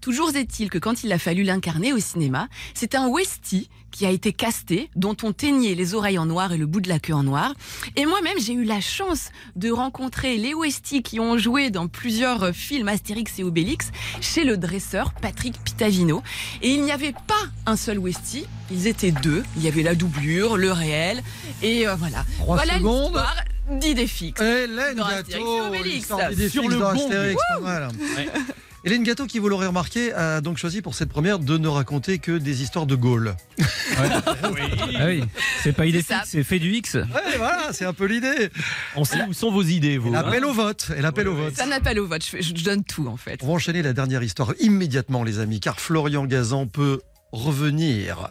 Toujours est-il que quand il a fallu l'incarner au cinéma, c'est un Westie qui a été casté, dont on teignait les oreilles en noir et le bout de la queue en noir. Et moi-même, j'ai eu la chance de rencontrer les Westie qui ont joué dans plusieurs films Astérix et Obélix chez le dresseur Patrick Pitavino. Et il n'y avait pas un seul Westie, ils étaient deux. Il y avait la doublure, le réel, et euh, voilà. Trois voilà secondes. l'histoire d'Idéfix. Hélène Dans Astérix et Gâteau, Obélix. Sur le dans bon. Astérix, pas mal. Hélène Gâteau, qui vous l'aurez remarqué, a donc choisi pour cette première de ne raconter que des histoires de Gaulle. Ah oui, c'est pas ça. Idéfix, c'est fait du X. Ouais, voilà, c'est un peu l'idée. On sait où sont vos idées, vous. Elle hein appelle au vote. Elle appelle au vote. Ça n'appelle au vote, je, je donne tout en fait. On va enchaîner la dernière histoire immédiatement, les amis, car Florian Gazan peut revenir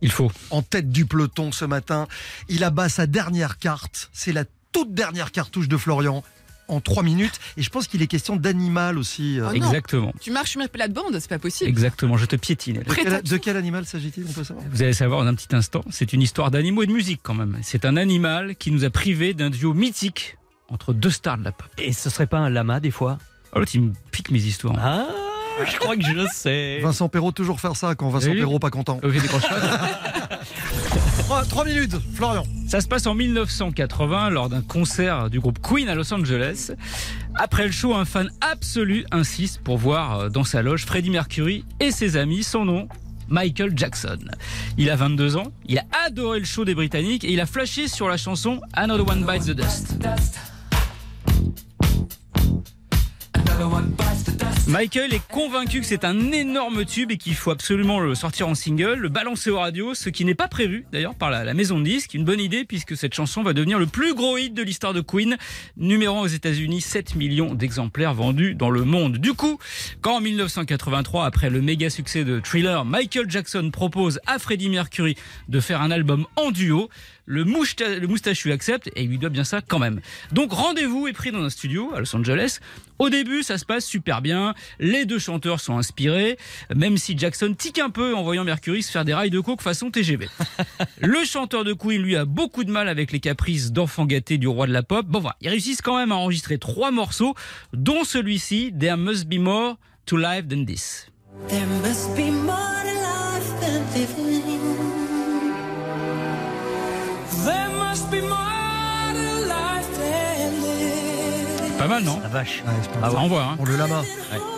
Il faut. en tête du peloton ce matin. Il abat sa dernière carte. C'est la toute dernière cartouche de Florian en trois minutes. Et je pense qu'il est question d'animal aussi. Euh. Oh Exactement. Tu marches sur ma plate-bande, c'est pas possible. Exactement, je te piétine. De quel, de quel, animal s'agit-il Vous allez savoir en un petit instant. C'est une histoire d'animaux et de musique quand même. C'est un animal qui nous a privés d'un duo mythique entre deux stars de la pop. Et ce serait pas un lama des fois? Oh, tu me piques mes histoires. Ah je crois que je sais. Vincent Perrault, toujours faire ça quand Vincent eh Perrault pas content. 3, 3 minutes, Florian. Ça se passe en 1980 lors d'un concert du groupe Queen à Los Angeles. Après le show, un fan absolu insiste pour voir euh, dans sa loge Freddie Mercury et ses amis. Son nom, Michael Jackson. Il a 22 ans, il a adoré le show des Britanniques et il a flashé sur la chanson Another One Bites the Dust. Michael est convaincu que c'est un énorme tube et qu'il faut absolument le sortir en single, le balancer aux radios, ce qui n'est pas prévu d'ailleurs par la, maison de disques. Une bonne idée puisque cette chanson va devenir le plus gros hit de l'histoire de Queen, numéro un aux États-Unis, 7 millions d'exemplaires vendus dans le monde. Du coup, quand en 1983, après le méga succès de Thriller, Michael Jackson propose à Freddie Mercury de faire un album en duo, le, mousta- le moustachu accepte et il lui doit bien ça quand même. Donc rendez-vous est pris dans un studio à Los Angeles. Au début, ça se passe super bien. Les deux chanteurs sont inspirés, même si Jackson tique un peu en voyant Mercury se faire des rails de coke façon TGV. Le chanteur de Queen, lui, a beaucoup de mal avec les caprices d'enfant gâté du roi de la pop. Bon voilà, ils réussissent quand même à enregistrer trois morceaux, dont celui-ci, There Must Be More to Life Than This. There must be more to life than living. Pas mal, non La vache. Ouais, Ça envoie, hein Pour le lama.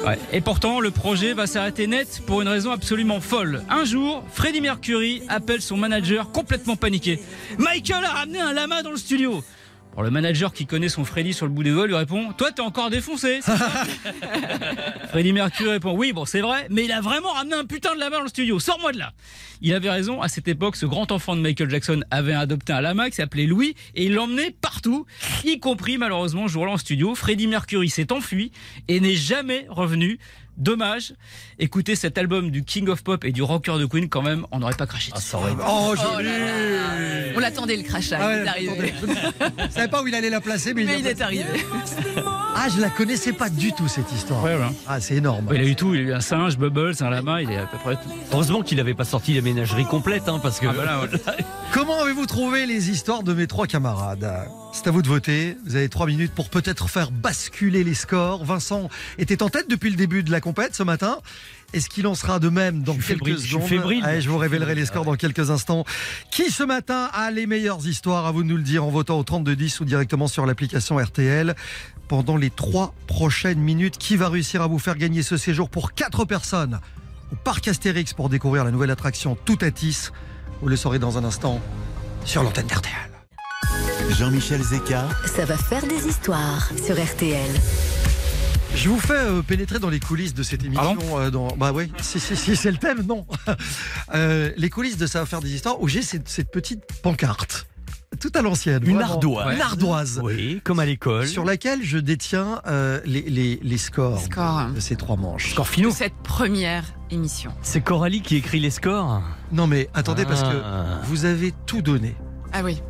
Ouais. Et pourtant, le projet va s'arrêter net pour une raison absolument folle. Un jour, Freddie Mercury appelle son manager complètement paniqué. Michael a ramené un lama dans le studio. Alors le manager qui connaît son Freddy sur le bout des doigts lui répond Toi, t'es encore défoncé. Freddie Mercury répond Oui, bon, c'est vrai, mais il a vraiment ramené un putain de lama dans le studio. Sors-moi de là. Il avait raison. À cette époque, ce grand enfant de Michael Jackson avait adopté un lama qui s'appelait Louis et il l'emmenait partout, y compris malheureusement jour-là en studio. Freddie Mercury s'est enfui et n'est jamais revenu. Dommage. Écoutez cet album du King of Pop et du rocker de Queen, quand même, on n'aurait pas craché dessus. Oh, Oh joli là là. On l'attendait le crachat, Ah il est arrivé. Je savais pas où il allait la placer, mais, Mais il, il est arrivé. Ah, je la connaissais pas du tout cette histoire. Ouais, ouais. Ah, c'est énorme. Il a eu tout, il a eu un singe, Bubbles, un lama, il est à peu près tout. Heureusement qu'il n'avait pas sorti la ménagerie complète, hein, parce que. Ah. Comment avez-vous trouvé les histoires de mes trois camarades? C'est à vous de voter. Vous avez trois minutes pour peut-être faire basculer les scores. Vincent était en tête depuis le début de la compète ce matin. Est-ce qu'il en sera de même dans Je quelques je secondes. Allez, Je vous révélerai les scores dans quelques instants. Qui ce matin a les meilleures histoires? À vous de nous le dire en votant au 3210 ou directement sur l'application RTL. Pendant les trois prochaines minutes, qui va réussir à vous faire gagner ce séjour pour quatre personnes au parc Astérix pour découvrir la nouvelle attraction Toutatis? Vous le saurez dans un instant sur l'antenne d'RTL. Jean-Michel Zeka, Ça va faire des histoires sur RTL. Je vous fais euh, pénétrer dans les coulisses de cette émission. euh, dans... Bah oui, si, si, si, c'est le thème, non. Euh, les coulisses de Ça va faire des histoires où j'ai cette, cette petite pancarte, tout à l'ancienne. Une vraiment. ardoise. Une ardoise. Oui, comme à l'école. Sur laquelle je détiens euh, les, les, les scores Score. de ces trois manches. Score De finaux. cette première émission. C'est Coralie qui écrit les scores? Non mais attendez, parce que Ah. vous avez tout donné. Ah oui.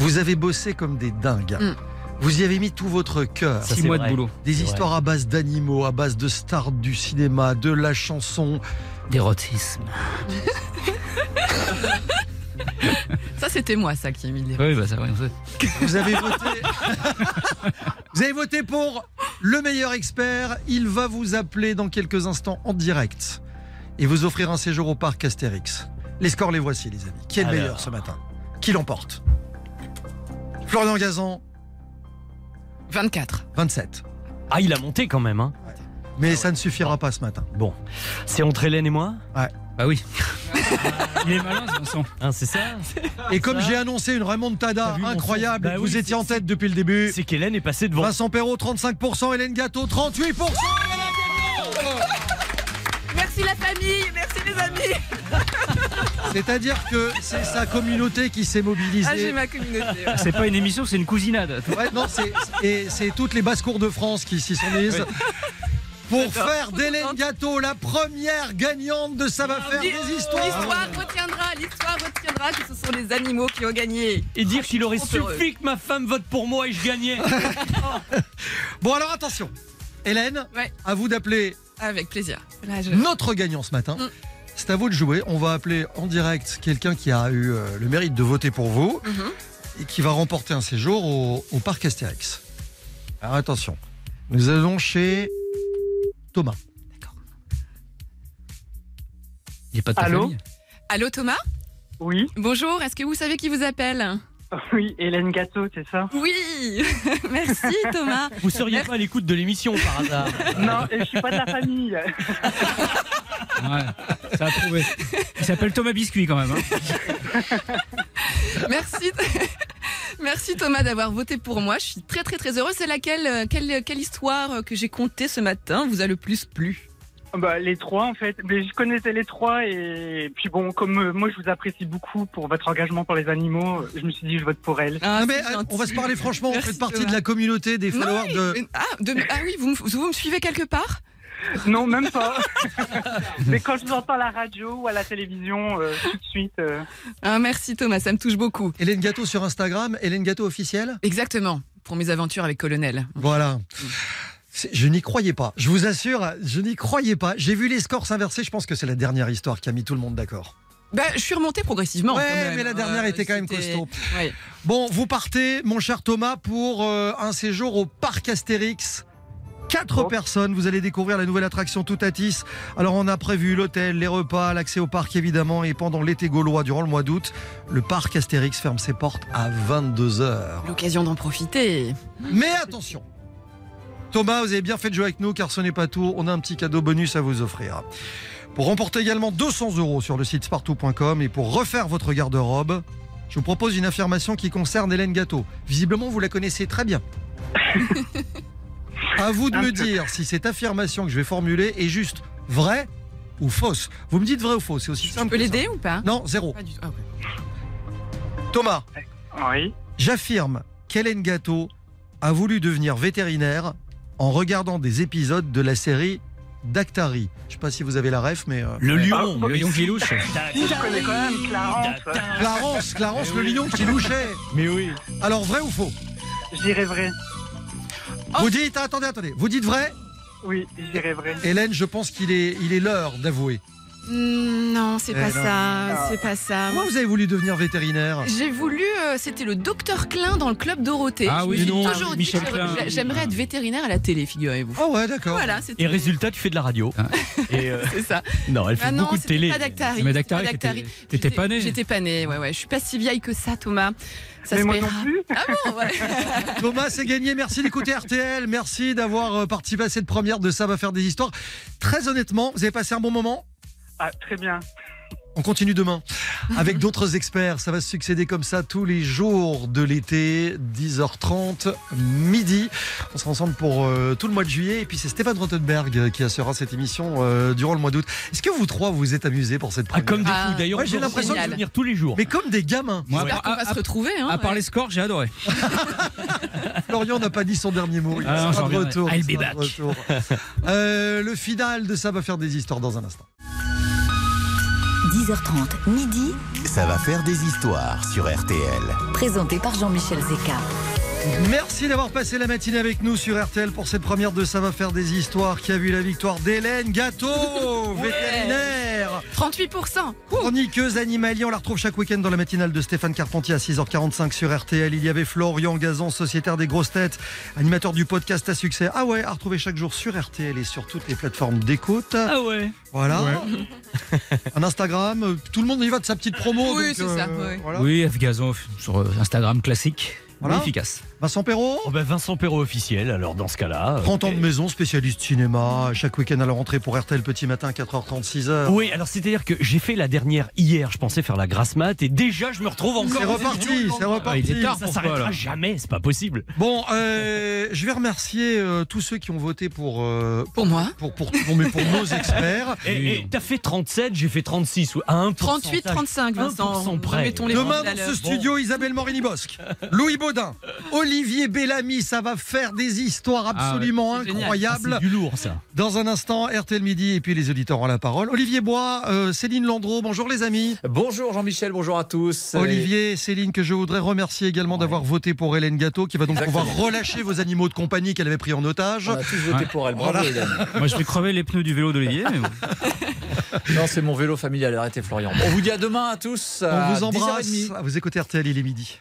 Vous avez bossé comme des dingues. Mm. Vous y avez mis tout votre cœur. Six mois vrai. de boulot. Des histoires à base d'animaux, à base de stars du cinéma, de la chanson. D'érotisme. Ça, c'était moi, ça, qui ai mis les. Oui, bah ça, sait. Vous avez voté. vous avez voté pour le meilleur expert. Il va vous appeler dans quelques instants en direct et vous offrir un séjour au parc Astérix. Les scores, les voici, les amis. Qui est le Alors. meilleur ce matin? Qui l'emporte? Florian Gazan, 24. 27. Ah, il a monté quand même. Hein. Mais ça ne suffira pas ce matin. Bon, c'est entre Hélène et moi? Bah oui. Il est malin, ce Vincent. Hein, C'est ça? Et comme j'ai annoncé une remontada incroyable, Bah vous oui, étiez en tête depuis le début. C'est qu'Hélène est passée devant. Vincent Perrault, 35%, Hélène Gâteau, 38%. Merci la famille, merci les amis. C'est-à-dire que c'est sa communauté qui s'est mobilisée. Ah, j'ai ma communauté. ouais. C'est pas une émission, c'est une cousinade. Ouais, non, c'est et c'est toutes les basses cours de France qui s'y sont mises. Pour faire d'Hélène Gâteau la première gagnante de Ça va faire des histoires. L'histoire retiendra, l'histoire retiendra que ce sont les animaux qui ont gagné. Et dire qu'il aurait suffi que ma femme vote pour moi et je gagnais. Bon alors attention, Hélène, Ouais. à vous d'appeler Avec plaisir. Là, je- notre gagnant ce matin. Mm. C'est à vous de jouer. On va appeler en direct quelqu'un qui a eu euh, le mérite de voter pour vous Mhm. et qui va remporter un séjour au, au parc Astérix. Alors attention, nous allons chez Thomas. Il est pas de ta Allô famille. Allô Thomas? Oui, Bonjour, est-ce que vous savez qui vous appelle? oui, Hélène Gâteau, c'est ça? Oui Merci Thomas Vous seriez pas à l'écoute de l'émission par hasard? Non, je suis pas de la famille. Ouais, ça a trouvé. Il s'appelle Thomas Biscuit quand même. hein. Merci Merci Thomas d'avoir voté pour moi. Je suis très très très heureuse. C'est laquelle euh, quelle, quelle histoire euh, que j'ai contée ce matin vous a le plus plu? Bah, les trois, en fait. Mais je connaissais les trois et puis bon, comme euh, moi, je vous apprécie beaucoup pour votre engagement pour les animaux, je me suis dit, je vote pour elle. Ah, Non, mais euh, on va se parler franchement, Merci, vous faites partie de la communauté des Non, followers de... mais- ah, de- ah oui, vous me, vous me suivez quelque part? Non, même pas. Mais quand je vous entends à la radio ou à la télévision, euh, tout de suite. euh, ah, Merci Thomas, ça me touche beaucoup. Hélène Gâteau sur Instagram, Hélène Gâteau officielle? Exactement, pour mes aventures avec Colonel. Voilà. Je n'y croyais pas. Je vous assure, je n'y croyais pas. J'ai vu les scores s'inverser. Je pense que c'est la dernière histoire qui a mis tout le monde d'accord. Bah, je suis remontée progressivement. Ouais, quand même. mais la dernière Euh, était quand même costaud. Ouais. Bon, vous partez, mon cher Thomas, pour euh, un séjour au parc Astérix. Quatre Bon. personnes, vous allez découvrir la nouvelle attraction Toutatis. Alors on a prévu l'hôtel, les repas, l'accès au parc évidemment et pendant l'été gaulois durant le mois d'août, le parc Astérix ferme ses portes à 22h. L'occasion d'en profiter. Mais attention, Thomas, vous avez bien fait de jouer avec nous car ce n'est pas tout. On a un petit cadeau bonus à vous offrir. Pour remporter également 200 euros sur le site spartou.com et pour refaire votre garde-robe, je vous propose une affirmation qui concerne Hélène Gâteau. Visiblement, vous la connaissez très bien. à vous de Un me peu. dire si cette affirmation que je vais formuler est juste vraie ou fausse. Vous me dites vrai ou faux, c'est aussi Je simple. peux que ça. l'aider ou pas? Non, zéro. Pas du tout. Ah. Thomas, Oui. j'affirme qu'Hélène Gâteau a voulu devenir vétérinaire en regardant des épisodes de la série Dactari. Je sais pas si vous avez la ref, mais... euh, Le lion. Le lion qui louche. Je connais quand même Clarence. Clarence, Clarence, le lion qui louchait. Mais oui. Alors, vrai ou faux? Je dirais vrai. Vous dites, ah, attendez, attendez, vous dites vrai? Oui, je dirais vrai. Hélène, je pense qu'il est, il est l'heure d'avouer. Hmm, Non, c'est Eh pas non. ça. C'est pas ça. Pourquoi vous avez voulu devenir vétérinaire J'ai voulu, euh, c'était le docteur Klein dans le club Dorothée. Ah Je me oui, suis non, toujours dit que j'aimerais être vétérinaire à la télé, figurez-vous. Ah ouais, d'accord. Voilà, Et résultat, tu fais de la radio. Et euh, c'est ça. non, elle fait Ah non, beaucoup de télé. pas Dactari. Mais c'était Dactari, pas t'étais- Dactari. t'étais J'étais- pas née. J'étais pas née, ouais, ouais. Je suis pas si vieille que ça, Thomas. Ça Mais se moi paiera. non plus. Ah bon, ouais. Thomas, c'est gagné. Merci d'écouter RTL. Merci d'avoir euh, participé à cette première de Ça va faire des histoires. Très honnêtement, vous avez passé un bon moment Ah, très bien. On continue demain avec d'autres experts. Ça va se succéder comme ça tous les jours de l'été, 10h30, midi. On sera ensemble pour euh, tout le mois de juillet. Et puis c'est Stéphane Rottenberg qui assurera cette émission euh, durant le mois d'août. Est-ce que vous trois vous êtes amusés pour cette Ah, première comme des Ah, fous. D'ailleurs, ouais, j'ai on l'impression que- venir tous les jours. Mais comme des gamins. Moi, J'espère à, qu'on va à- se retrouver. Hein, à part ouais. les scores, j'ai adoré. Florian n'a pas dit son dernier mot. Il Ah sera de retour. I'll il be de back. retour. Euh, le final de Ça va faire des histoires dans un instant. 10h30, midi, Ça va faire des histoires sur RTL. présenté par Jean-Michel Zeka. Merci d'avoir passé la matinée avec nous sur RTL pour cette première de Ça va faire des histoires qui a vu la victoire d'Hélène Gâteau, vétérinaire, 38%. chroniqueuse animalier. On la retrouve chaque week-end dans la matinale de Stéphane Carpentier à 6h45 sur RTL. Il y avait Florian Gazan, sociétaire des grosses têtes, animateur du podcast à succès. Ah ouais, à retrouver chaque jour sur RTL et sur toutes les plateformes d'écoute. Ah ouais. Voilà. Un Instagram, euh, tout le monde y va de sa petite promo. Oui, c'est ça, ouais. voilà. Oui, F Gazon sur euh, Instagram classique. Voilà. efficace. Vincent Perrault Oh ben Vincent Perrault officiel, alors dans ce cas-là. euh, 30 ans de maison, spécialiste cinéma, chaque week-end à la rentrée pour RTL Petit Matin, 4h30, 6h. Oui, alors c'est-à-dire que j'ai fait la dernière hier, je pensais faire la grasse mat et déjà je me retrouve encore. C'est reparti, c'est Ah, il est reparti. tard. Ça s'arrêtera jamais, c'est pas possible. Bon, euh, je vais remercier euh, tous ceux qui ont voté pour, euh, Pour moi. pour, pour, pour, mais pour nos experts. Et, et t'as fait 37, j'ai fait 36 ou à 1 38, 35, Vincent. 1% près. Mettons les Demain dans ce studio, Isabelle Morini-Bosque, Louis Baudin, Olivier Bellamy, ça va faire des histoires absolument. Ah, incroyables. c'est du lourd ça. Dans un instant, RTL Midi et puis les auditeurs ont la parole. Olivier Bois, euh, Céline Landreau, bonjour les amis. Bonjour Jean-Michel, bonjour à tous. Olivier, Céline, que je voudrais remercier également d'avoir voté pour Hélène Gâteau, qui va donc Exactement. pouvoir relâcher vos animaux de compagnie qu'elle avait pris en otage. On a tous voté Ouais. pour elle. Bravo, Voilà. Hélène. Moi, je vais crever les pneus du vélo d'Olivier. mais. Non, c'est mon vélo familial. Arrêtez, Florian. On vous dit à demain à tous. On à vous embrasse. 10h30. Vous écoutez RTL, il est midi.